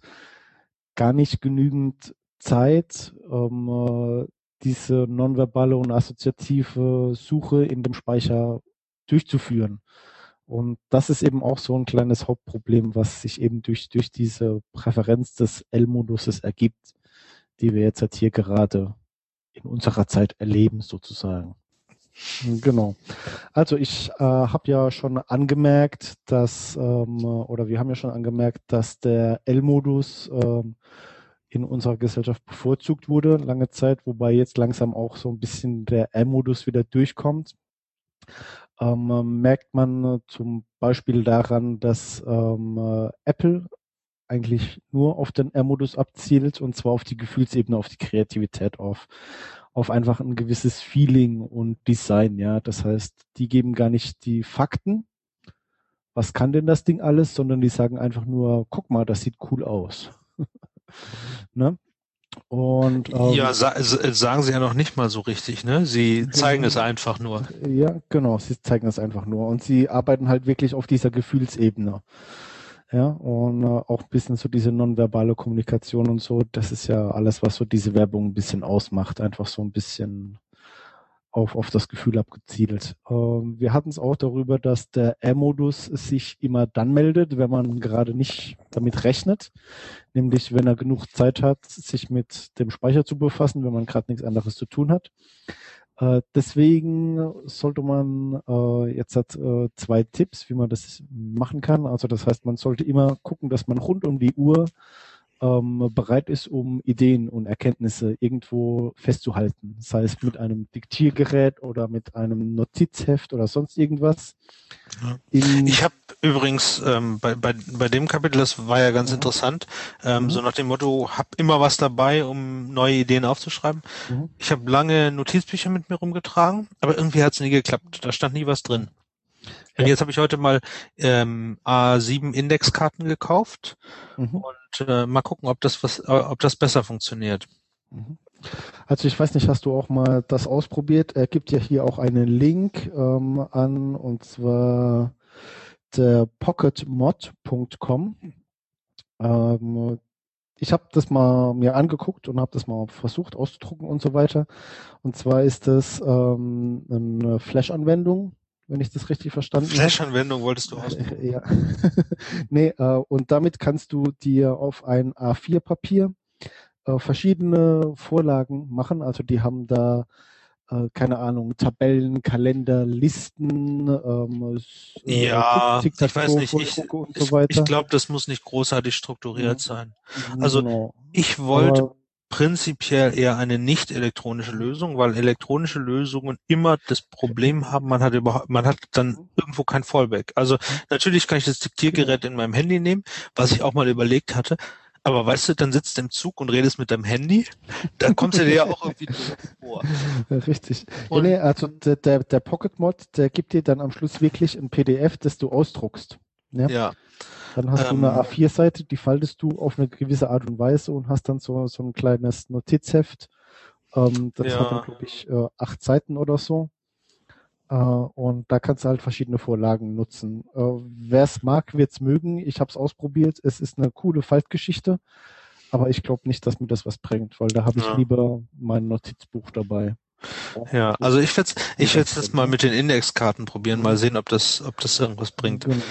gar nicht genügend Zeit, ähm, äh, diese nonverbale und assoziative Suche in dem Speicher durchzuführen. Und das ist eben auch so ein kleines Hauptproblem, was sich eben durch, durch diese Präferenz des L-Moduses ergibt, die wir jetzt halt hier gerade in unserer Zeit erleben, sozusagen. Genau. Also ich äh, habe ja schon angemerkt, dass, ähm, oder wir haben ja schon angemerkt, dass der L-Modus ähm, in unserer Gesellschaft bevorzugt wurde, lange Zeit, wobei jetzt langsam auch so ein bisschen der R-Modus wieder durchkommt. Ähm, merkt man zum Beispiel daran, dass ähm, äh, Apple eigentlich nur auf den R-Modus abzielt und zwar auf die Gefühlsebene, auf die Kreativität, auf, auf einfach ein gewisses Feeling und Design, ja. Das heißt, die geben gar nicht die Fakten, was kann denn das Ding alles, sondern die sagen einfach nur, guck mal, das sieht cool aus. ne? Und ähm, ja, sa sagen sie ja noch nicht mal so richtig, ne? Sie zeigen es einfach nur. Ja, genau, sie zeigen es einfach nur. Und sie arbeiten halt wirklich auf dieser Gefühlsebene. Ja, und äh, auch ein bisschen so diese nonverbale Kommunikation und so, das ist ja alles, was so diese Werbung ein bisschen ausmacht, einfach so ein bisschen auf, auf das Gefühl abgezielt. Ähm, wir hatten es auch darüber, dass der R-Modus sich immer dann meldet, wenn man gerade nicht damit rechnet, nämlich wenn er genug Zeit hat, sich mit dem Speicher zu befassen, wenn man gerade nichts anderes zu tun hat. Äh, deswegen sollte man äh, jetzt hat äh, zwei Tipps, wie man das machen kann. Also das heißt, man sollte immer gucken, dass man rund um die Uhr ähm, bereit ist, um Ideen und Erkenntnisse irgendwo festzuhalten, sei es mit einem Diktiergerät oder mit einem Notizheft oder sonst irgendwas. In, Ich habe übrigens ähm, bei, bei, bei dem Kapitel, das war ja ganz Mhm. interessant, ähm, Mhm. so nach dem Motto, hab immer was dabei, um neue Ideen aufzuschreiben. Mhm. Ich habe lange Notizbücher mit mir rumgetragen, aber irgendwie hat's nie geklappt. Da stand nie was drin. Und jetzt habe ich heute mal ähm, A7 Indexkarten gekauft Mhm. und äh, mal gucken, ob das was, äh, ob das besser funktioniert. Mhm. Also ich weiß nicht, hast du auch mal das ausprobiert? Er gibt ja hier auch einen Link ähm, an und zwar der pocketmod.com. Ähm, ich habe das mal mir angeguckt und habe das mal versucht auszudrucken und so weiter. Und zwar ist das ähm, eine Flash-Anwendung, wenn ich das richtig verstanden habe. Flash-Anwendung wolltest du. Äh, Ja. nee, äh, und damit kannst du dir auf ein A4-Papier äh, verschiedene Vorlagen machen. Also die haben da, äh, keine Ahnung, Tabellen, Kalender, Listen, ähm, äh, Ja, Tic- ich weiß nicht. Ich, so ich glaube, das muss nicht großartig strukturiert Ja. sein. also Genau. Ich wollte prinzipiell eher eine nicht elektronische Lösung, weil elektronische Lösungen immer das Problem haben, man hat überhaupt, man hat dann irgendwo kein Fallback. Also natürlich kann ich das Diktiergerät in meinem Handy nehmen, was ich auch mal überlegt hatte. Aber weißt du, dann sitzt du im Zug und redest mit deinem Handy, dann kommst du dir ja auch irgendwie vor. Richtig. Ja, nee, also der, der, der Pocket Mod, der gibt dir dann am Schluss wirklich ein PDF, das du ausdruckst. Ja. Ja, Dann hast Ähm, du eine A4-Seite, die faltest du auf eine gewisse Art und Weise und hast dann so, so ein kleines Notizheft. Ähm, das Ja. hat dann, glaube ich, äh, acht Seiten oder so. Äh, und da kannst du halt verschiedene Vorlagen nutzen. Äh, Wer es mag, wird es mögen. Ich habe es ausprobiert. Es ist eine coole Faltgeschichte. Aber ich glaube nicht, dass mir das was bringt, weil da habe ich Ja. lieber mein Notizbuch dabei. Ja, also ich werde ich werde das mal mit den Indexkarten probieren, mal sehen, ob das, ob das irgendwas bringt. Genau.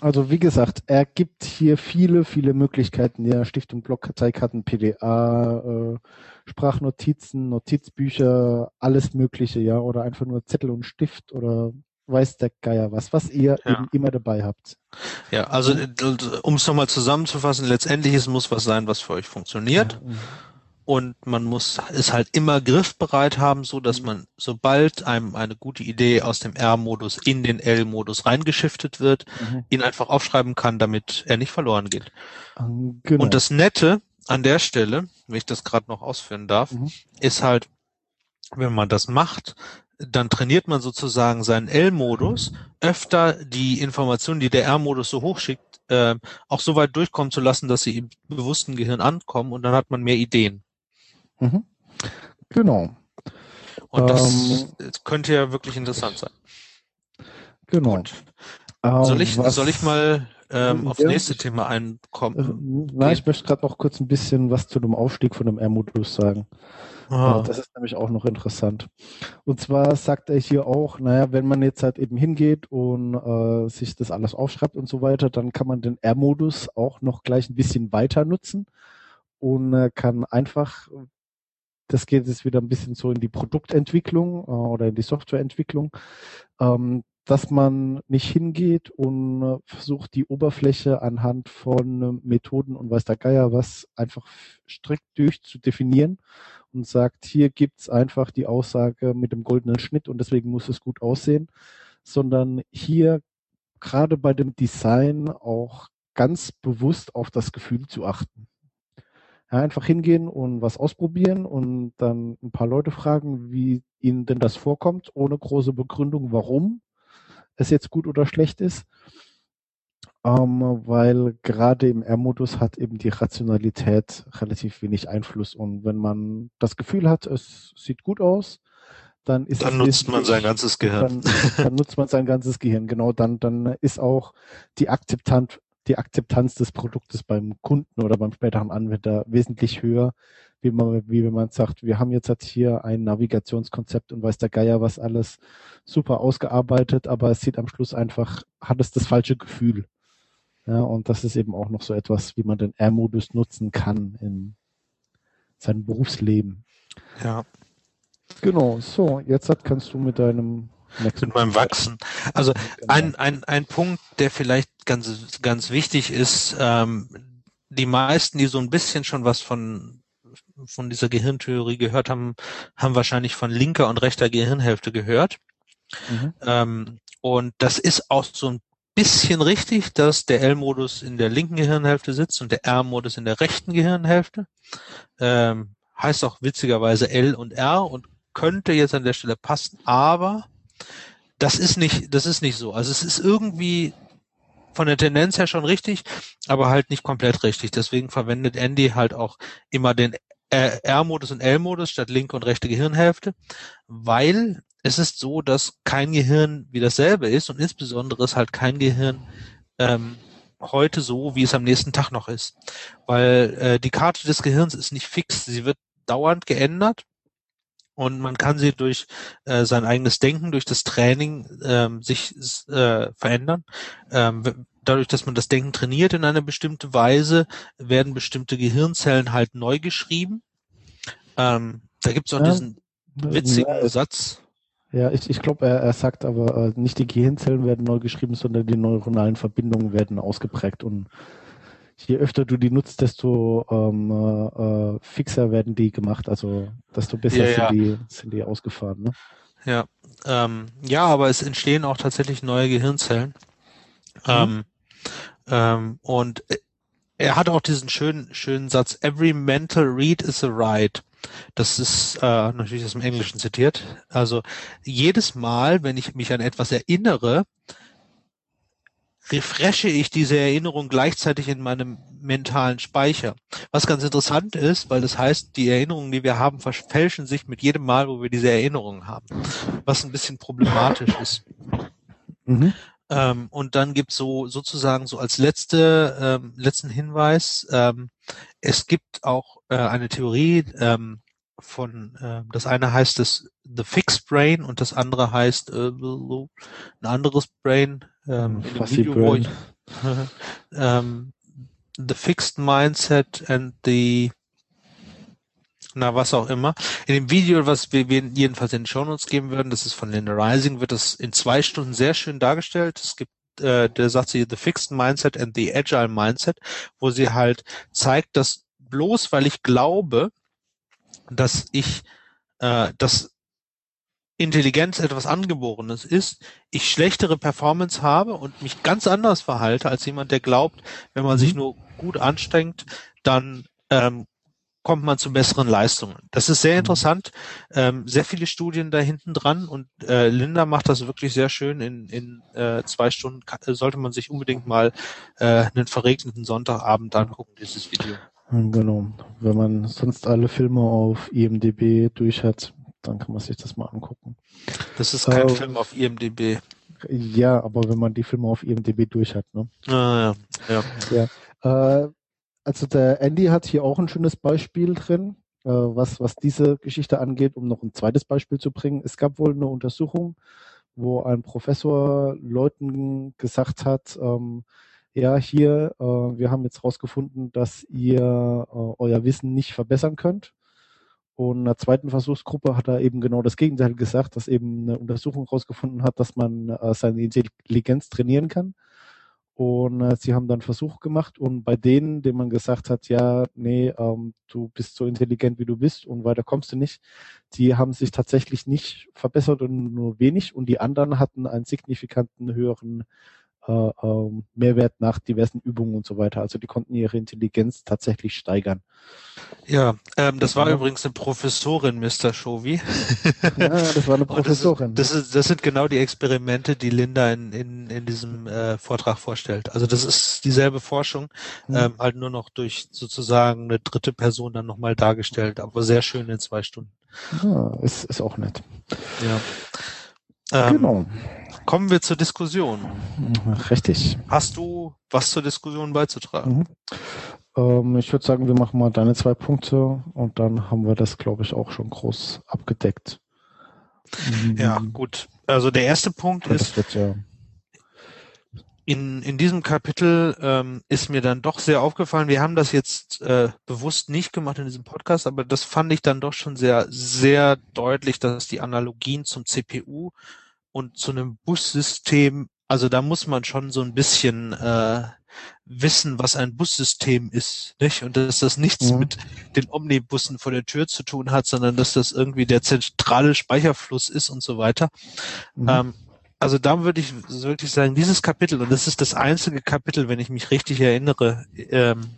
Also wie gesagt, er gibt hier viele, viele Möglichkeiten. Ja, Stiftung Blockkarteikarten, PDA, äh, Sprachnotizen, Notizbücher, alles Mögliche, ja, oder einfach nur Zettel und Stift oder weiß der Geier was, was ihr Ja. eben immer dabei habt. Ja, also um es nochmal zusammenzufassen, letztendlich es muss was sein, was für euch funktioniert. Ja, Und man muss es halt immer griffbereit haben, so dass man, sobald einem eine gute Idee aus dem R-Modus in den L-Modus reingeschiftet wird, mhm. ihn einfach aufschreiben kann, damit er nicht verloren geht. Ähm, Genau. Und das Nette an der Stelle, wenn ich das gerade noch ausführen darf, Mhm. ist halt, wenn man das macht, dann trainiert man sozusagen seinen L-Modus, öfter die Informationen, die der R-Modus so hochschickt, äh, auch so weit durchkommen zu lassen, dass sie im bewussten Gehirn ankommen und dann hat man mehr Ideen. Mhm. Genau, Und das, Ähm, könnte ja wirklich interessant sein. genau. Gut. Ähm, Soll ich, was- soll ich mal ähm, aufs Ja, nächste ich- Thema Äh, einkommen? Na, ich möchte gerade noch kurz ein bisschen was zu dem Aufstieg von dem R-Modus sagen. Ah, Äh, Das ist nämlich auch noch interessant. Und zwar sagt er hier auch, naja, wenn man jetzt halt eben hingeht und äh, sich das alles aufschreibt und so weiter, dann kann man den R-Modus auch noch gleich ein bisschen weiter nutzen und äh, kann einfach, das geht jetzt wieder ein bisschen so in die Produktentwicklung äh, oder in die Softwareentwicklung, ähm, dass man nicht hingeht und äh, versucht, die Oberfläche anhand von äh, Methoden und weiß der Geier was einfach strikt durchzudefinieren und sagt, hier gibt's einfach die Aussage mit dem goldenen Schnitt und deswegen muss es gut aussehen, sondern hier gerade bei dem Design auch ganz bewusst auf das Gefühl zu achten. Ja, einfach hingehen und was ausprobieren und dann ein paar Leute fragen, wie ihnen denn das vorkommt, ohne große Begründung, warum es jetzt gut oder schlecht ist. Ähm, weil gerade im R-Modus hat eben die Rationalität relativ wenig Einfluss. Und wenn man das Gefühl hat, es sieht gut aus, dann ist dann nutzt man sein ganzes Gehirn. dann, dann nutzt man sein ganzes Gehirn. Genau, dann, dann ist auch die Akzeptanz, die Akzeptanz des Produktes beim Kunden oder beim späteren Anwender wesentlich höher, wie man, wie wenn man sagt, wir haben jetzt halt hier ein Navigationskonzept und weiß der Geier was alles super ausgearbeitet, aber es sieht am Schluss einfach, hat es das falsche Gefühl. Ja, und das ist eben auch noch so etwas, wie man den R-Modus nutzen kann in seinem Berufsleben. Ja. Genau, so, jetzt kannst du mit deinem Mit meinem Wachsen. Also Genau. ein, ein, ein Punkt, der vielleicht ganz, ganz wichtig ist, ähm, die meisten, die so ein bisschen schon was von, von dieser Gehirntheorie gehört haben, haben wahrscheinlich von linker und rechter Gehirnhälfte gehört. Mhm. Ähm, und das ist auch so ein bisschen richtig, dass der L-Modus in der linken Gehirnhälfte sitzt und der R-Modus in der rechten Gehirnhälfte. Ähm, heißt auch witzigerweise L und R und könnte jetzt an der Stelle passen, aber das ist nicht, das ist nicht so. Also es ist irgendwie von der Tendenz her schon richtig, aber halt nicht komplett richtig. Deswegen verwendet Andy halt auch immer den R-Modus und L-Modus statt linke und rechte Gehirnhälfte, weil es ist so, dass kein Gehirn wie dasselbe ist und insbesondere ist halt kein Gehirn ähm, heute so, wie es am nächsten Tag noch ist. Weil äh, die Karte des Gehirns ist nicht fix, sie wird dauernd geändert und man kann sie durch äh, sein eigenes Denken, durch das Training ähm, sich äh, verändern. Ähm, dadurch, dass man das Denken trainiert in eine bestimmte Weise, werden bestimmte Gehirnzellen halt neu geschrieben. Ähm, da gibt es auch Ja. diesen witzigen Ja, Satz. Ja, ich, ich glaube, er, er sagt aber, äh, nicht die Gehirnzellen werden neu geschrieben, sondern die neuronalen Verbindungen werden ausgeprägt. Und je öfter du die nutzt, desto ähm, äh, äh, fixer werden die gemacht. Also desto besser Ja, sind, ja. Die, sind die ausgefahren. Ne? Ja, ähm, ja, aber es entstehen auch tatsächlich neue Gehirnzellen. Ähm, ähm, und äh, er hat auch diesen schönen, schönen Satz, every mental read is a right. Das ist äh, natürlich aus dem Englischen zitiert. Also jedes Mal, wenn ich mich an etwas erinnere, refreshe ich diese Erinnerung gleichzeitig in meinem mentalen Speicher. Was ganz interessant ist, weil das heißt, die Erinnerungen, die wir haben, verfälschen sich mit jedem Mal, wo wir diese Erinnerungen haben. Was ein bisschen problematisch ist. Mhm. Ähm, und dann gibt's so sozusagen so als letzte, ähm, letzten Hinweis, ähm, es gibt auch äh, eine Theorie, ähm, von, äh, das eine heißt das The Fixed Brain und das andere heißt äh, ein anderes Brain. Ähm, dem Video, wo ich, ähm, The Fixed Mindset and the na, was auch immer. In dem Video, was wir, wir jedenfalls in den Shownotes geben würden, das ist von Linda Rising, wird das in zwei Stunden sehr schön dargestellt. Es gibt äh, der sagt sie The Fixed Mindset and the Agile Mindset, wo sie halt zeigt, dass bloß weil ich glaube, dass ich, äh, dass Intelligenz etwas Angeborenes ist, ich schlechtere Performance habe und mich ganz anders verhalte als jemand, der glaubt, wenn man mhm. sich nur gut anstrengt, dann ähm, kommt man zu besseren Leistungen. Das ist sehr mhm. interessant. Ähm, sehr viele Studien da hinten dran und äh, Linda macht das wirklich sehr schön. In, in äh, zwei Stunden sollte man sich unbedingt mal äh, einen verregneten Sonntagabend angucken, dieses Video. Genau. Wenn man sonst alle Filme auf IMDB durch hat, dann kann man sich das mal angucken. Das ist kein äh, Film auf IMDB. Ja, aber wenn man die Filme auf IMDB durch hat, ne? Ah, ja. ja. ja. Äh, also der Andy hat hier auch ein schönes Beispiel drin, äh, was, was diese Geschichte angeht, um noch ein zweites Beispiel zu bringen. Es gab wohl eine Untersuchung, wo ein Professor Leuten gesagt hat, ähm, ja, hier, äh, wir haben jetzt rausgefunden, dass ihr äh, euer Wissen nicht verbessern könnt. Und in der zweiten Versuchsgruppe hat er eben genau das Gegenteil gesagt, dass eben eine Untersuchung herausgefunden hat, dass man äh, seine Intelligenz trainieren kann. Und äh, sie haben dann Versuch gemacht und bei denen, denen man gesagt hat, ja, nee, ähm, du bist so intelligent, wie du bist und weiter kommst du nicht, die haben sich tatsächlich nicht verbessert und nur wenig und die anderen hatten einen signifikanten höheren Mehrwert nach diversen Übungen und so weiter. Also die konnten ihre Intelligenz tatsächlich steigern. Ja, ähm, das war ja. übrigens eine Professorin, Mr. Shovi. ja, das war eine Professorin. Das, ist, das, sind genau die Experimente, die Linda in, in, in diesem äh, Vortrag vorstellt. Also das ist dieselbe Forschung, mhm. ähm, halt nur noch durch sozusagen eine dritte Person dann nochmal dargestellt, aber sehr schön in zwei Stunden. Ja, ist, ist auch nett. Ja. Ähm, genau. Kommen wir zur Diskussion. Richtig. Hast du was zur Diskussion beizutragen? Mhm. Ähm, ich würde sagen, wir machen mal deine zwei Punkte und dann haben wir das, glaube ich, auch schon groß abgedeckt. Ja, mhm. gut. Also der erste Punkt ja, ist, wird, ja. In, in diesem Kapitel ähm, ist mir dann doch sehr aufgefallen, wir haben das jetzt äh, bewusst nicht gemacht in diesem Podcast, aber das fand ich dann doch schon sehr, sehr deutlich, dass die Analogien zum CPU und zu einem Bussystem, also da muss man schon so ein bisschen äh, wissen, was ein Bussystem ist, nicht? Und dass das nichts mhm. mit den Omnibussen vor der Tür zu tun hat, sondern dass das irgendwie der zentrale Speicherfluss ist und so weiter. Mhm. Ähm, also da würde ich wirklich sagen, dieses Kapitel, und das ist das einzige Kapitel, wenn ich mich richtig erinnere, ähm,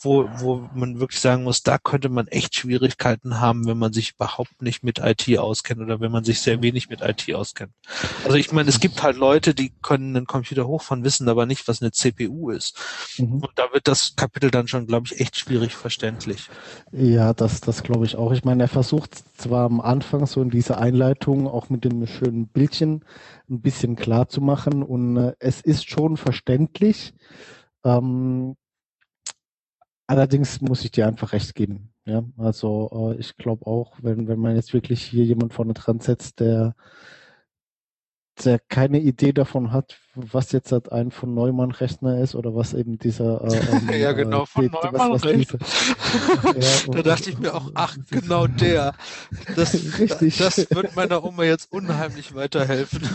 wo, wo man wirklich sagen muss, da könnte man echt Schwierigkeiten haben, wenn man sich überhaupt nicht mit IT auskennt oder wenn man sich sehr wenig mit IT auskennt. Also ich meine, es gibt halt Leute, die können einen Computer hochfahren, wissen aber nicht, was eine CPU ist. Mhm. Und da wird das Kapitel dann schon, glaube ich, echt schwierig verständlich. Ja, das, das glaube ich auch. Ich meine, er versucht zwar am Anfang so in dieser Einleitung auch mit dem schönen Bildchen ein bisschen klar zu machen und äh, es ist schon verständlich. Ähm, Allerdings muss ich dir einfach recht geben. Ja, also äh, ich glaube auch, wenn, wenn man jetzt wirklich hier jemand vorne dran setzt, der der keine Idee davon hat, was jetzt halt ein von Neumann Rechner ist oder was eben dieser äh, ähm, ja genau von äh, Neumann was, was ja, da dachte ich mir auch, ach genau der. Das, Richtig. das wird meiner Oma jetzt unheimlich weiterhelfen.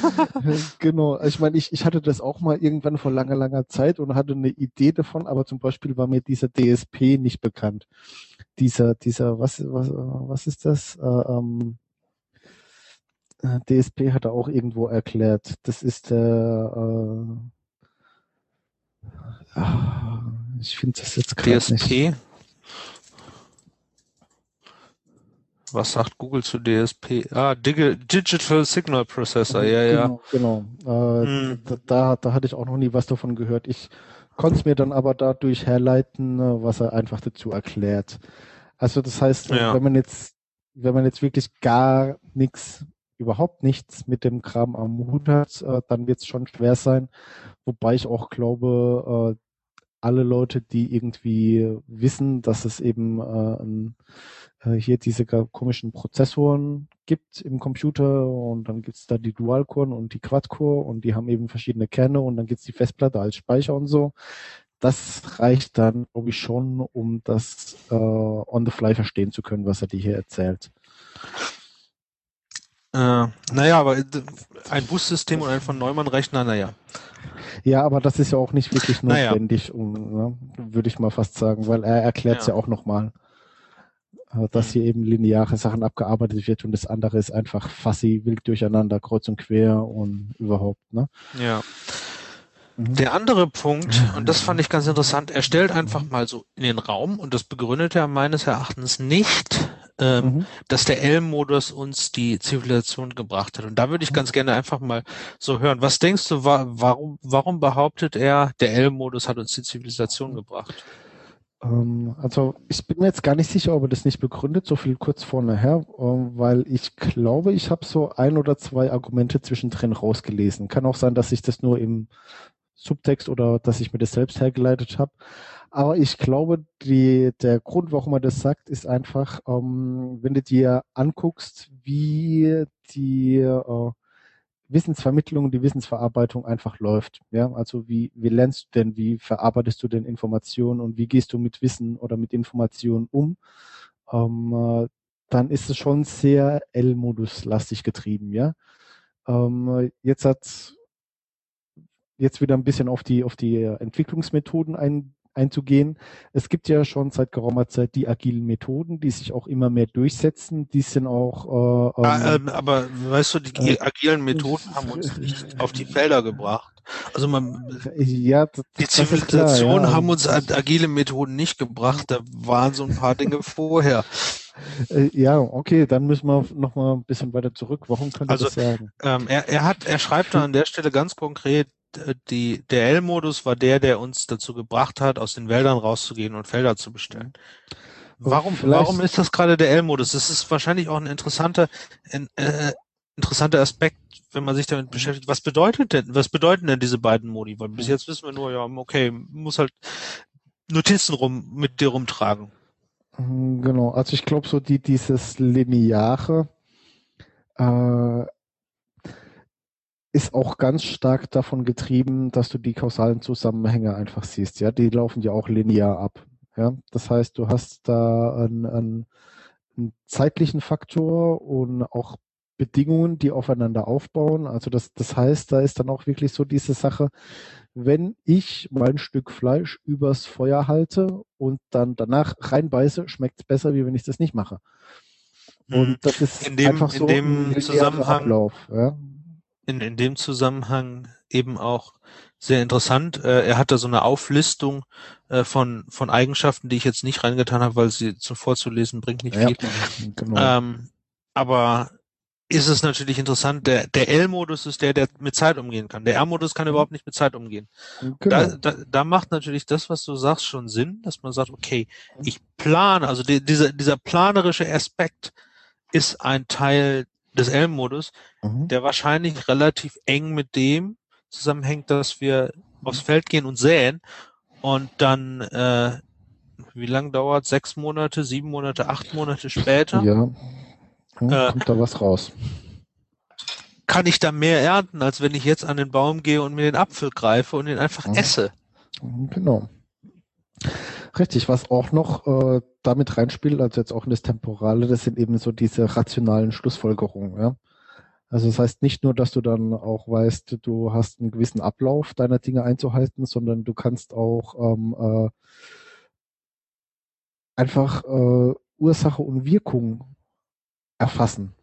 genau. Ich meine, ich, ich hatte das auch mal irgendwann vor langer langer Zeit und hatte eine Idee davon, aber zum Beispiel war mir dieser DSP nicht bekannt. Dieser dieser was was was ist das? Äh, ähm, äh, DSP hat er auch irgendwo erklärt. Das ist der. Äh, ah, ich finde das jetzt gerade DSP. Nicht. Was sagt Google zu DSP? Ah, Digital Signal Processor, ja, ja. Genau, genau. Äh, hm. da, da hatte ich auch noch nie was davon gehört. Ich konnte es mir dann aber dadurch herleiten, äh, was er einfach dazu erklärt. Also das heißt, ja. wenn man jetzt, wenn man jetzt wirklich gar nichts überhaupt nichts mit dem Kram am Hut hat, äh, dann wird es schon schwer sein. Wobei ich auch glaube, äh, alle Leute, die irgendwie wissen, dass es eben äh, ein, äh, hier diese komischen Prozessoren gibt im Computer und dann gibt's da die Dual-Core und die Quad-Core und die haben eben verschiedene Kerne und dann gibt's die Festplatte als Speicher und so. Das reicht dann, glaube ich, schon, um das äh, on the fly verstehen zu können, was er dir hier erzählt. Äh, naja, aber äh, ein Bussystem und ein von Neumann-Rechner, naja. Ja, aber das ist ja auch nicht wirklich Naja. notwendig, um, ne, würde ich mal fast sagen, weil er erklärt es ja. Ja. auch nochmal, äh, dass hier eben lineare Sachen abgearbeitet wird und das andere ist einfach fassi, wild durcheinander, kreuz und quer und überhaupt. Ne? Ja. Mhm. Der andere Punkt, und das fand ich ganz interessant, er stellt einfach mal so in den Raum, und das begründet er meines Erachtens nicht, ähm, Mhm. dass der L-Modus uns die Zivilisation gebracht hat. Und da würde ich ganz gerne einfach mal so hören. Was denkst du, wa warum, warum behauptet er, der L-Modus hat uns die Zivilisation gebracht? Ähm, also ich bin mir jetzt gar nicht sicher, ob er das nicht begründet, so viel kurz vorne her, ähm, weil ich glaube, ich habe so ein oder zwei Argumente zwischendrin rausgelesen. Kann auch sein, dass ich das nur im Subtext oder dass ich mir das selbst hergeleitet habe. Aber ich glaube, die, der Grund, warum er das sagt, ist einfach, ähm, wenn du dir anguckst, wie die äh, Wissensvermittlung, die Wissensverarbeitung einfach läuft. Ja, also wie, wie lernst du denn, wie verarbeitest du denn Informationen und wie gehst du mit Wissen oder mit Informationen um? Ähm, äh, dann ist es schon sehr L-Modus-lastig getrieben, ja. Ähm, jetzt hat jetzt wieder ein bisschen auf die auf die Entwicklungsmethoden ein, einzugehen. Es gibt ja schon seit geraumer Zeit die agilen Methoden, die sich auch immer mehr durchsetzen. Die sind auch äh, Ah, ähm, ähm, aber weißt du, die äh, agilen Methoden haben uns nicht auf die Felder gebracht. Also man, ja, das, die Zivilisation klar, ja. haben uns ag- agile Methoden nicht gebracht. Da waren so ein paar Dinge vorher. Äh, ja, okay, dann müssen wir noch mal ein bisschen weiter zurück. Warum könnte Also, das sagen? Ähm, er, er hat, er schreibt da an der Stelle ganz konkret, die, der L-Modus war der, der uns dazu gebracht hat, aus den Wäldern rauszugehen und Felder zu bestellen. Warum, warum ist das gerade der L-Modus? Das ist wahrscheinlich auch ein interessanter, ein, äh, interessanter Aspekt, wenn man sich damit beschäftigt. Was bedeutet denn, was bedeuten denn diese beiden Modi? Weil bis jetzt wissen wir nur, ja, okay, muss halt Notizen rum, mit dir rumtragen. Mm, Genau, also ich glaube so die dieses lineare äh, ist auch ganz stark davon getrieben, dass du die kausalen Zusammenhänge einfach siehst. Ja, die laufen ja auch linear ab. Ja, das heißt, du hast da einen, einen, einen zeitlichen Faktor und auch Bedingungen, die aufeinander aufbauen. Also das, das heißt, da ist dann auch wirklich so diese Sache, wenn ich mein Stück Fleisch übers Feuer halte und dann danach reinbeiße, schmeckt es besser, wie wenn ich das nicht mache. Und das ist Mhm. In dem- einfach in so dem ein linearer Zusammenhang- Ablauf. Ja? In, in dem Zusammenhang eben auch sehr interessant. Äh, er hat da so eine Auflistung äh, von, von Eigenschaften, die ich jetzt nicht reingetan habe, weil sie zum Vorzulesen bringt nicht Ja, viel. genau. Ähm, aber ist es natürlich interessant, der, der L-Modus ist der, der mit Zeit umgehen kann. Der R-Modus kann überhaupt nicht mit Zeit umgehen. genau. Da, da, da macht natürlich das, was du sagst, schon Sinn, dass man sagt, okay, ich plane, also die, dieser, dieser planerische Aspekt ist ein Teil des L-Modus, Mhm. der wahrscheinlich relativ eng mit dem zusammenhängt, dass wir aufs Feld gehen und säen und dann, äh, wie lang dauert? Sechs Monate, sieben Monate, acht Monate später Ja. Hm, Äh, kommt da was raus. kann ich da mehr ernten, als wenn ich jetzt an den Baum gehe und mir den Apfel greife und ihn einfach Mhm. esse. Genau. Richtig, was auch noch äh, damit reinspielt, also jetzt auch in das Temporale, das sind eben so diese rationalen Schlussfolgerungen. Ja? Also das heißt nicht nur, dass du dann auch weißt, du hast einen gewissen Ablauf deiner Dinge einzuhalten, sondern du kannst auch ähm, äh, einfach äh, Ursache und Wirkung erfassen.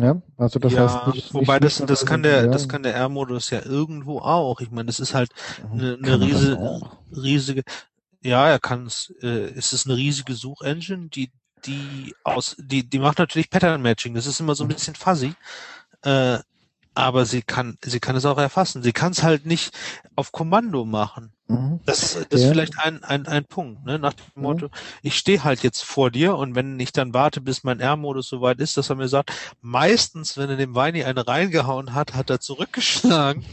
Ja, also das ja, heißt nicht, wobei nicht, das, nicht, das kann der, ja, das kann der R-Modus ja irgendwo auch. Ich meine, das ist halt eine, eine das riese, auch? riesige, ja, er kann es, äh, es ist eine riesige Suchengine, die, die aus, die, die macht natürlich Pattern Matching. Das ist immer so ein bisschen fuzzy. Äh, aber sie kann, sie kann es auch erfassen. Sie kann es halt nicht auf Kommando machen. Mhm. Das, das ist Ja. vielleicht ein, ein, ein Punkt, ne? nach dem Mhm. Motto, ich stehe halt jetzt vor dir und wenn ich dann warte, bis mein R-Modus soweit ist, dass er mir sagt, meistens, wenn er dem Weini eine reingehauen hat, hat er zurückgeschlagen.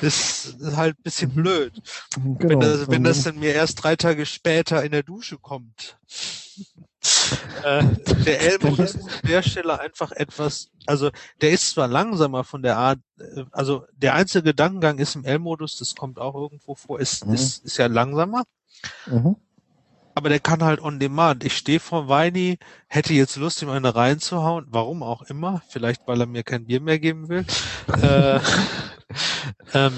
Das ist halt ein bisschen Mhm. blöd. Genau. Wenn, das, wenn das Mhm. dann mir erst drei Tage später in der Dusche kommt. Äh, der L-Modus ist an der Stelle einfach etwas, also der ist zwar langsamer von der Art, äh, also der einzige Gedankengang ist im L-Modus, das kommt auch irgendwo vor, ist, Mhm. ist, ist ja langsamer, Mhm. aber der kann halt on demand. Ich stehe vor Weini, hätte jetzt Lust, ihm eine reinzuhauen, warum auch immer, vielleicht weil er mir kein Bier mehr geben will. äh, ähm,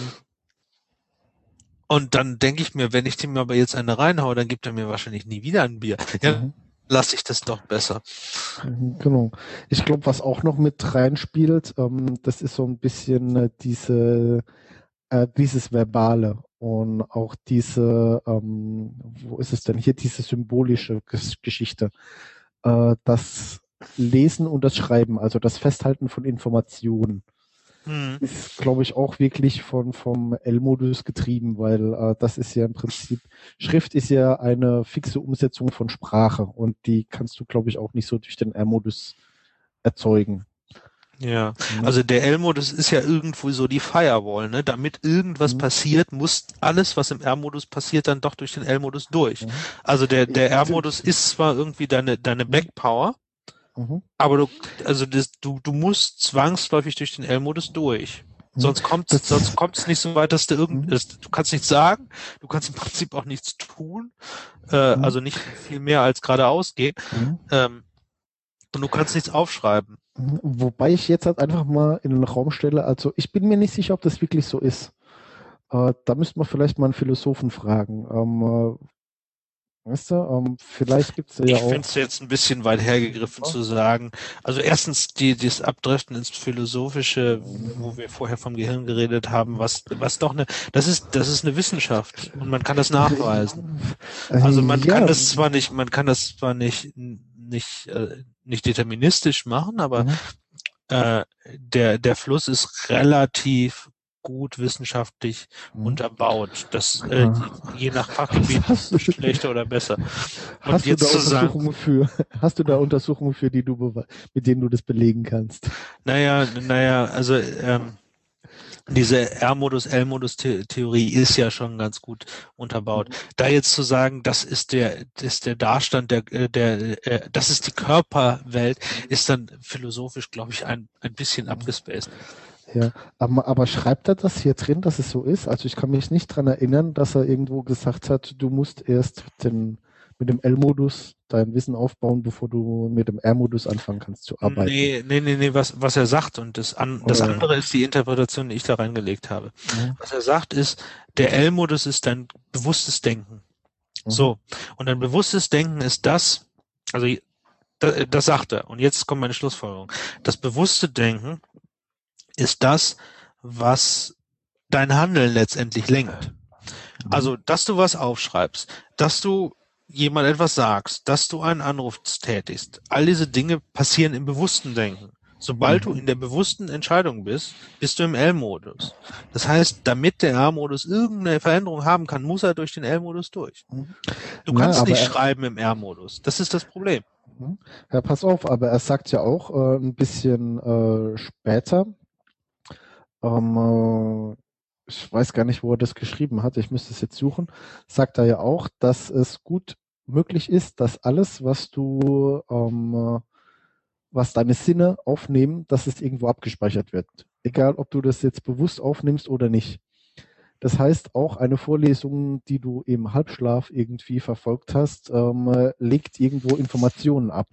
und dann denke ich mir, wenn ich dem aber jetzt eine reinhaue, dann gibt er mir wahrscheinlich nie wieder ein Bier. Ja, Mhm. Lasse ich das doch besser. Mhm, Genau. Ich glaube, was auch noch mit reinspielt, ähm, das ist so ein bisschen äh, diese, äh, dieses Verbale und auch diese, ähm, wo ist es denn hier, diese symbolische Ges Geschichte. Äh, das Lesen und das Schreiben, also das Festhalten von Informationen, Hm. ist, glaube ich, auch wirklich von, vom L-Modus getrieben, weil äh, das ist ja im Prinzip, Schrift ist ja eine fixe Umsetzung von Sprache und die kannst du, glaube ich, auch nicht so durch den R-Modus erzeugen. Ja, ne? also der L-Modus ist ja irgendwo so die Firewall, ne? Damit irgendwas Mhm. passiert, muss alles, was im R-Modus passiert, dann doch durch den L-Modus durch. Mhm. Also der, der R-Modus ist zwar irgendwie deine, deine Backpower, Mhm. aber du, also das, du, du musst zwangsläufig durch den L-Modus durch. Mhm. Sonst kommt Das- sonst kommt es nicht so weit, dass du irgend, Mhm. du kannst nichts sagen, du kannst im Prinzip auch nichts tun, äh, Mhm. also nicht viel mehr als geradeaus gehen, ähm, und du kannst nichts aufschreiben. Wobei ich jetzt halt einfach mal in den Raum stelle, also ich bin mir nicht sicher, ob das wirklich so ist. Äh, da müsste man vielleicht mal einen Philosophen fragen. Ähm, äh, weißt du, ähm, vielleicht gibt es ja ich auch. finde es jetzt ein bisschen weit hergegriffen Ja. zu sagen. Also erstens die das Abdriften ins Philosophische, wo wir vorher vom Gehirn geredet haben, was was doch eine, das ist das ist eine Wissenschaft und man kann das nachweisen. Also man ja, kann das zwar nicht, man kann das zwar nicht nicht äh, nicht deterministisch machen, aber Mhm. äh, der der Fluss ist relativ gut wissenschaftlich Mhm. unterbaut. Das äh, je nach Fachgebiet Hast du- schlechter oder besser. Hast du jetzt da zu sagen- Untersuchungen für? Hast du da Untersuchungen für, die du mit denen du das belegen kannst? Naja, naja, also ähm, diese R-Modus, L-Modus-Theorie ist ja schon ganz gut unterbaut. Da jetzt zu sagen, das ist der, das ist der Darstand der, äh, der, äh, das ist die Körperwelt, ist dann philosophisch, glaube ich, ein, ein bisschen abgespaced. Ja, aber, aber schreibt er das hier drin, dass es so ist? Also ich kann mich nicht dran erinnern, dass er irgendwo gesagt hat, du musst erst den, mit dem L-Modus dein Wissen aufbauen, bevor du mit dem R-Modus anfangen kannst zu arbeiten. Nee, nee, nee, nee, was, was er sagt und das, an, das Oder- andere ist die Interpretation, die ich da reingelegt habe. Mhm. Was er sagt ist, der L-Modus ist dein bewusstes Denken. Mhm. So. Und dein bewusstes Denken ist das, also das, das sagt er. Und jetzt kommt meine Schlussfolgerung. Das bewusste Denken ist das, was dein Handeln letztendlich lenkt. Mhm. Also, dass du was aufschreibst, dass du jemand etwas sagst, dass du einen Anruf tätigst. All diese Dinge passieren im bewussten Denken. Sobald Mhm. du in der bewussten Entscheidung bist, bist du im L-Modus. Das heißt, damit der R-Modus irgendeine Veränderung haben kann, muss er durch den L-Modus durch. Mhm. Du Na, kannst aber nicht schreiben im R-Modus. Das ist das Problem. Ja, pass auf, aber er sagt ja auch äh, ein bisschen äh, später, ähm, äh, ich weiß gar nicht, wo er das geschrieben hat, ich müsste es jetzt suchen, sagt er ja auch, dass es gut möglich ist, dass alles, was du, ähm, äh, was deine Sinne aufnehmen, dass es irgendwo abgespeichert wird. Egal, ob du das jetzt bewusst aufnimmst oder nicht. Das heißt, auch eine Vorlesung, die du im Halbschlaf irgendwie verfolgt hast, ähm, äh, legt irgendwo Informationen ab.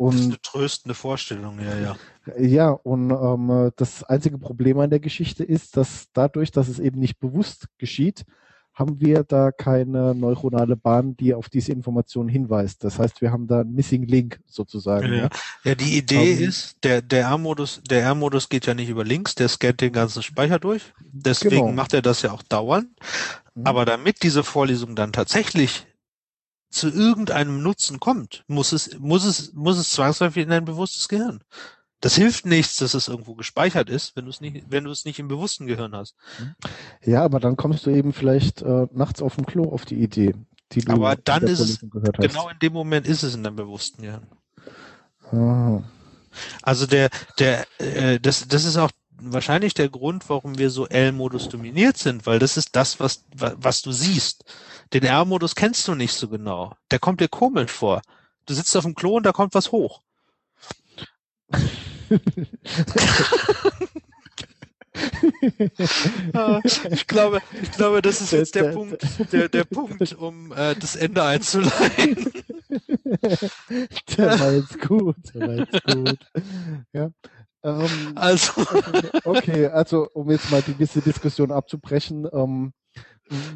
Das ist Und eine tröstende Vorstellung, ja, ja. ja, und ähm, das einzige Problem an der Geschichte ist, dass dadurch, dass es eben nicht bewusst geschieht, haben wir da keine neuronale Bahn, die auf diese Informationen hinweist. Das heißt, wir haben da einen Missing Link sozusagen. Ja, ja die Idee Ähm, ist, der, der R-Modus, der R-Modus geht ja nicht über links, der scannt den ganzen Speicher durch. Deswegen Genau. macht er das ja auch dauernd. Mhm. Aber damit diese Vorlesung dann tatsächlich zu irgendeinem Nutzen kommt, muss es, muss es, muss es zwangsläufig in ein bewusstes Gehirn. das hilft nichts, dass es irgendwo gespeichert ist, wenn du es nicht, wenn du es nicht im bewussten Gehirn hast. Ja, aber dann kommst du eben vielleicht äh, nachts auf dem Klo auf die Idee, die du Aber dann ist es, genau in dem Moment ist es in deinem bewussten Gehirn. Ah. Also der, der, äh, das, das ist auch wahrscheinlich der Grund, warum wir so L-Modus dominiert sind, weil das ist das, was, wa- was du siehst. Den R-Modus kennst du nicht so genau. Der kommt dir komisch vor. Du sitzt auf dem Klo und da kommt was hoch. Ich glaube, ich glaube, das ist jetzt der Der- Punkt, der, der Punkt, um äh, das Ende einzuleiten. der war jetzt gut, der war jetzt gut. Ja. Ähm, Also, okay, also um jetzt mal die gewisse Diskussion abzubrechen, ähm,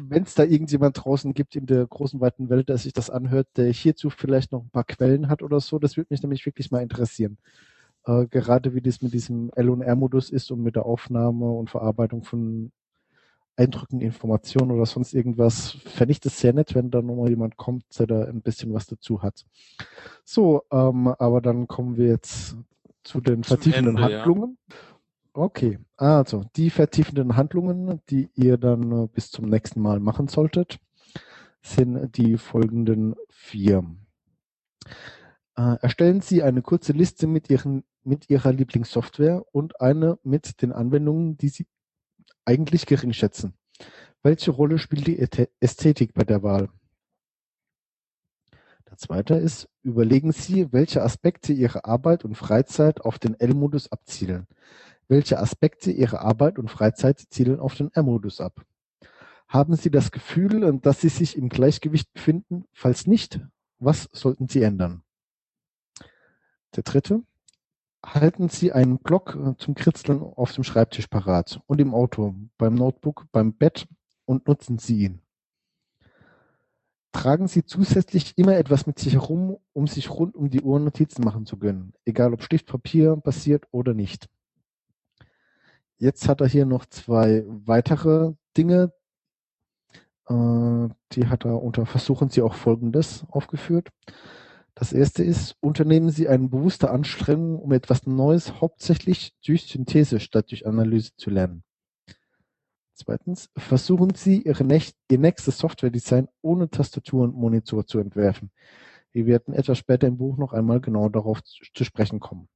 wenn es da irgendjemand draußen gibt in der großen weiten Welt, der sich das anhört, der hierzu vielleicht noch ein paar Quellen hat oder so, das würde mich nämlich wirklich mal interessieren. Äh, gerade wie das mit diesem L- und R-Modus ist und mit der Aufnahme und Verarbeitung von Eindrücken, Informationen oder sonst irgendwas, fände ich das sehr nett, wenn da nochmal jemand kommt, der da ein bisschen was dazu hat. So, ähm, aber dann kommen wir jetzt zu den vertiefenden Ende, ja. Okay, also die vertiefenden Handlungen, die ihr dann äh, bis zum nächsten Mal machen solltet, sind die folgenden vier. Äh, erstellen Sie eine kurze Liste mit, Ihren, mit Ihrer Lieblingssoftware und eine mit den Anwendungen, die Sie eigentlich gering schätzen. Welche Rolle spielt die Ästhe- Ästhetik bei der Wahl? Der zweite ist, überlegen Sie, welche Aspekte Ihrer Arbeit und Freizeit auf den L-Modus abzielen. Welche Aspekte Ihrer Arbeit und Freizeit zielen auf den R-Modus ab? Haben Sie das Gefühl, dass Sie sich im Gleichgewicht befinden? Falls nicht, was sollten Sie ändern? Der dritte. Halten Sie einen Block äh, zum Kritzeln auf dem Schreibtisch parat und im Auto, beim Notebook, beim Bett und nutzen Sie ihn. Tragen Sie zusätzlich immer etwas mit sich herum, um sich rund um die Uhr Notizen machen zu können, egal ob Stift, Papier basiert oder nicht. Jetzt hat er hier noch zwei weitere Dinge, äh, die hat er unter Versuchen Sie auch Folgendes aufgeführt. Das erste ist, unternehmen Sie eine bewusste Anstrengung, um etwas Neues hauptsächlich durch Synthese statt durch Analyse zu lernen. Zweitens, versuchen Sie Ihre näch Ihr nächstes Software-Design ohne Tastatur und Monitor zu entwerfen. Wir werden etwas später im Buch noch einmal genau darauf zu sprechen kommen.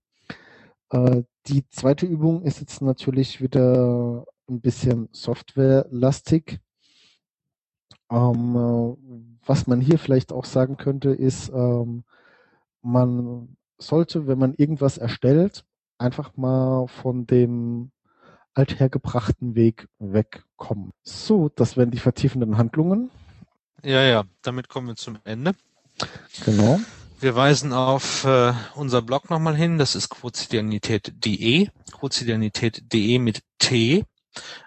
Äh, die zweite Übung ist jetzt natürlich wieder ein bisschen softwarelastig. Ähm, äh, was man hier vielleicht auch sagen könnte, ist, ähm, man sollte, wenn man irgendwas erstellt, einfach mal von dem althergebrachten Weg wegkommen. So, das wären die vertiefenden Handlungen. ja, ja, damit kommen wir zum Ende. Genau. Wir weisen auf äh, unser Blog nochmal hin. Das ist quotidianität.de. Quotidianität.de mit T.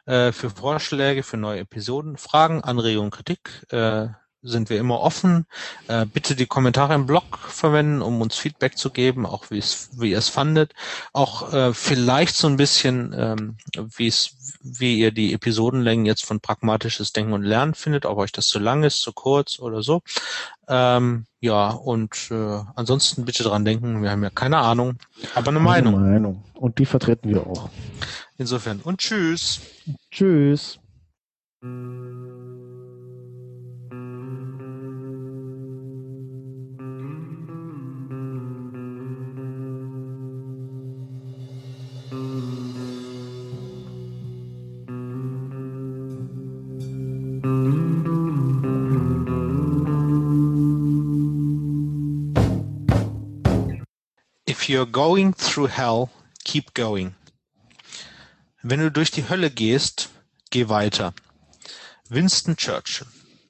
Äh, für Vorschläge, für neue Episoden, Fragen, Anregungen, Kritik äh, sind wir immer offen. Äh, bitte die Kommentare im Blog verwenden, um uns Feedback zu geben, auch wie es, wie ihr es fandet. Auch äh, vielleicht so ein bisschen, ähm, wie es, wie ihr die Episodenlängen jetzt von pragmatisches Denken und Lernen findet, ob euch das zu lang ist, zu kurz oder so. Ähm, ja, und äh, ansonsten bitte dran denken, wir haben ja keine Ahnung, aber eine Meinung. Eine Meinung. Und die vertreten wir auch. Insofern und tschüss. Tschüss. If you're going through hell, keep going. Wenn du durch die Hölle gehst, geh weiter. Winston Churchill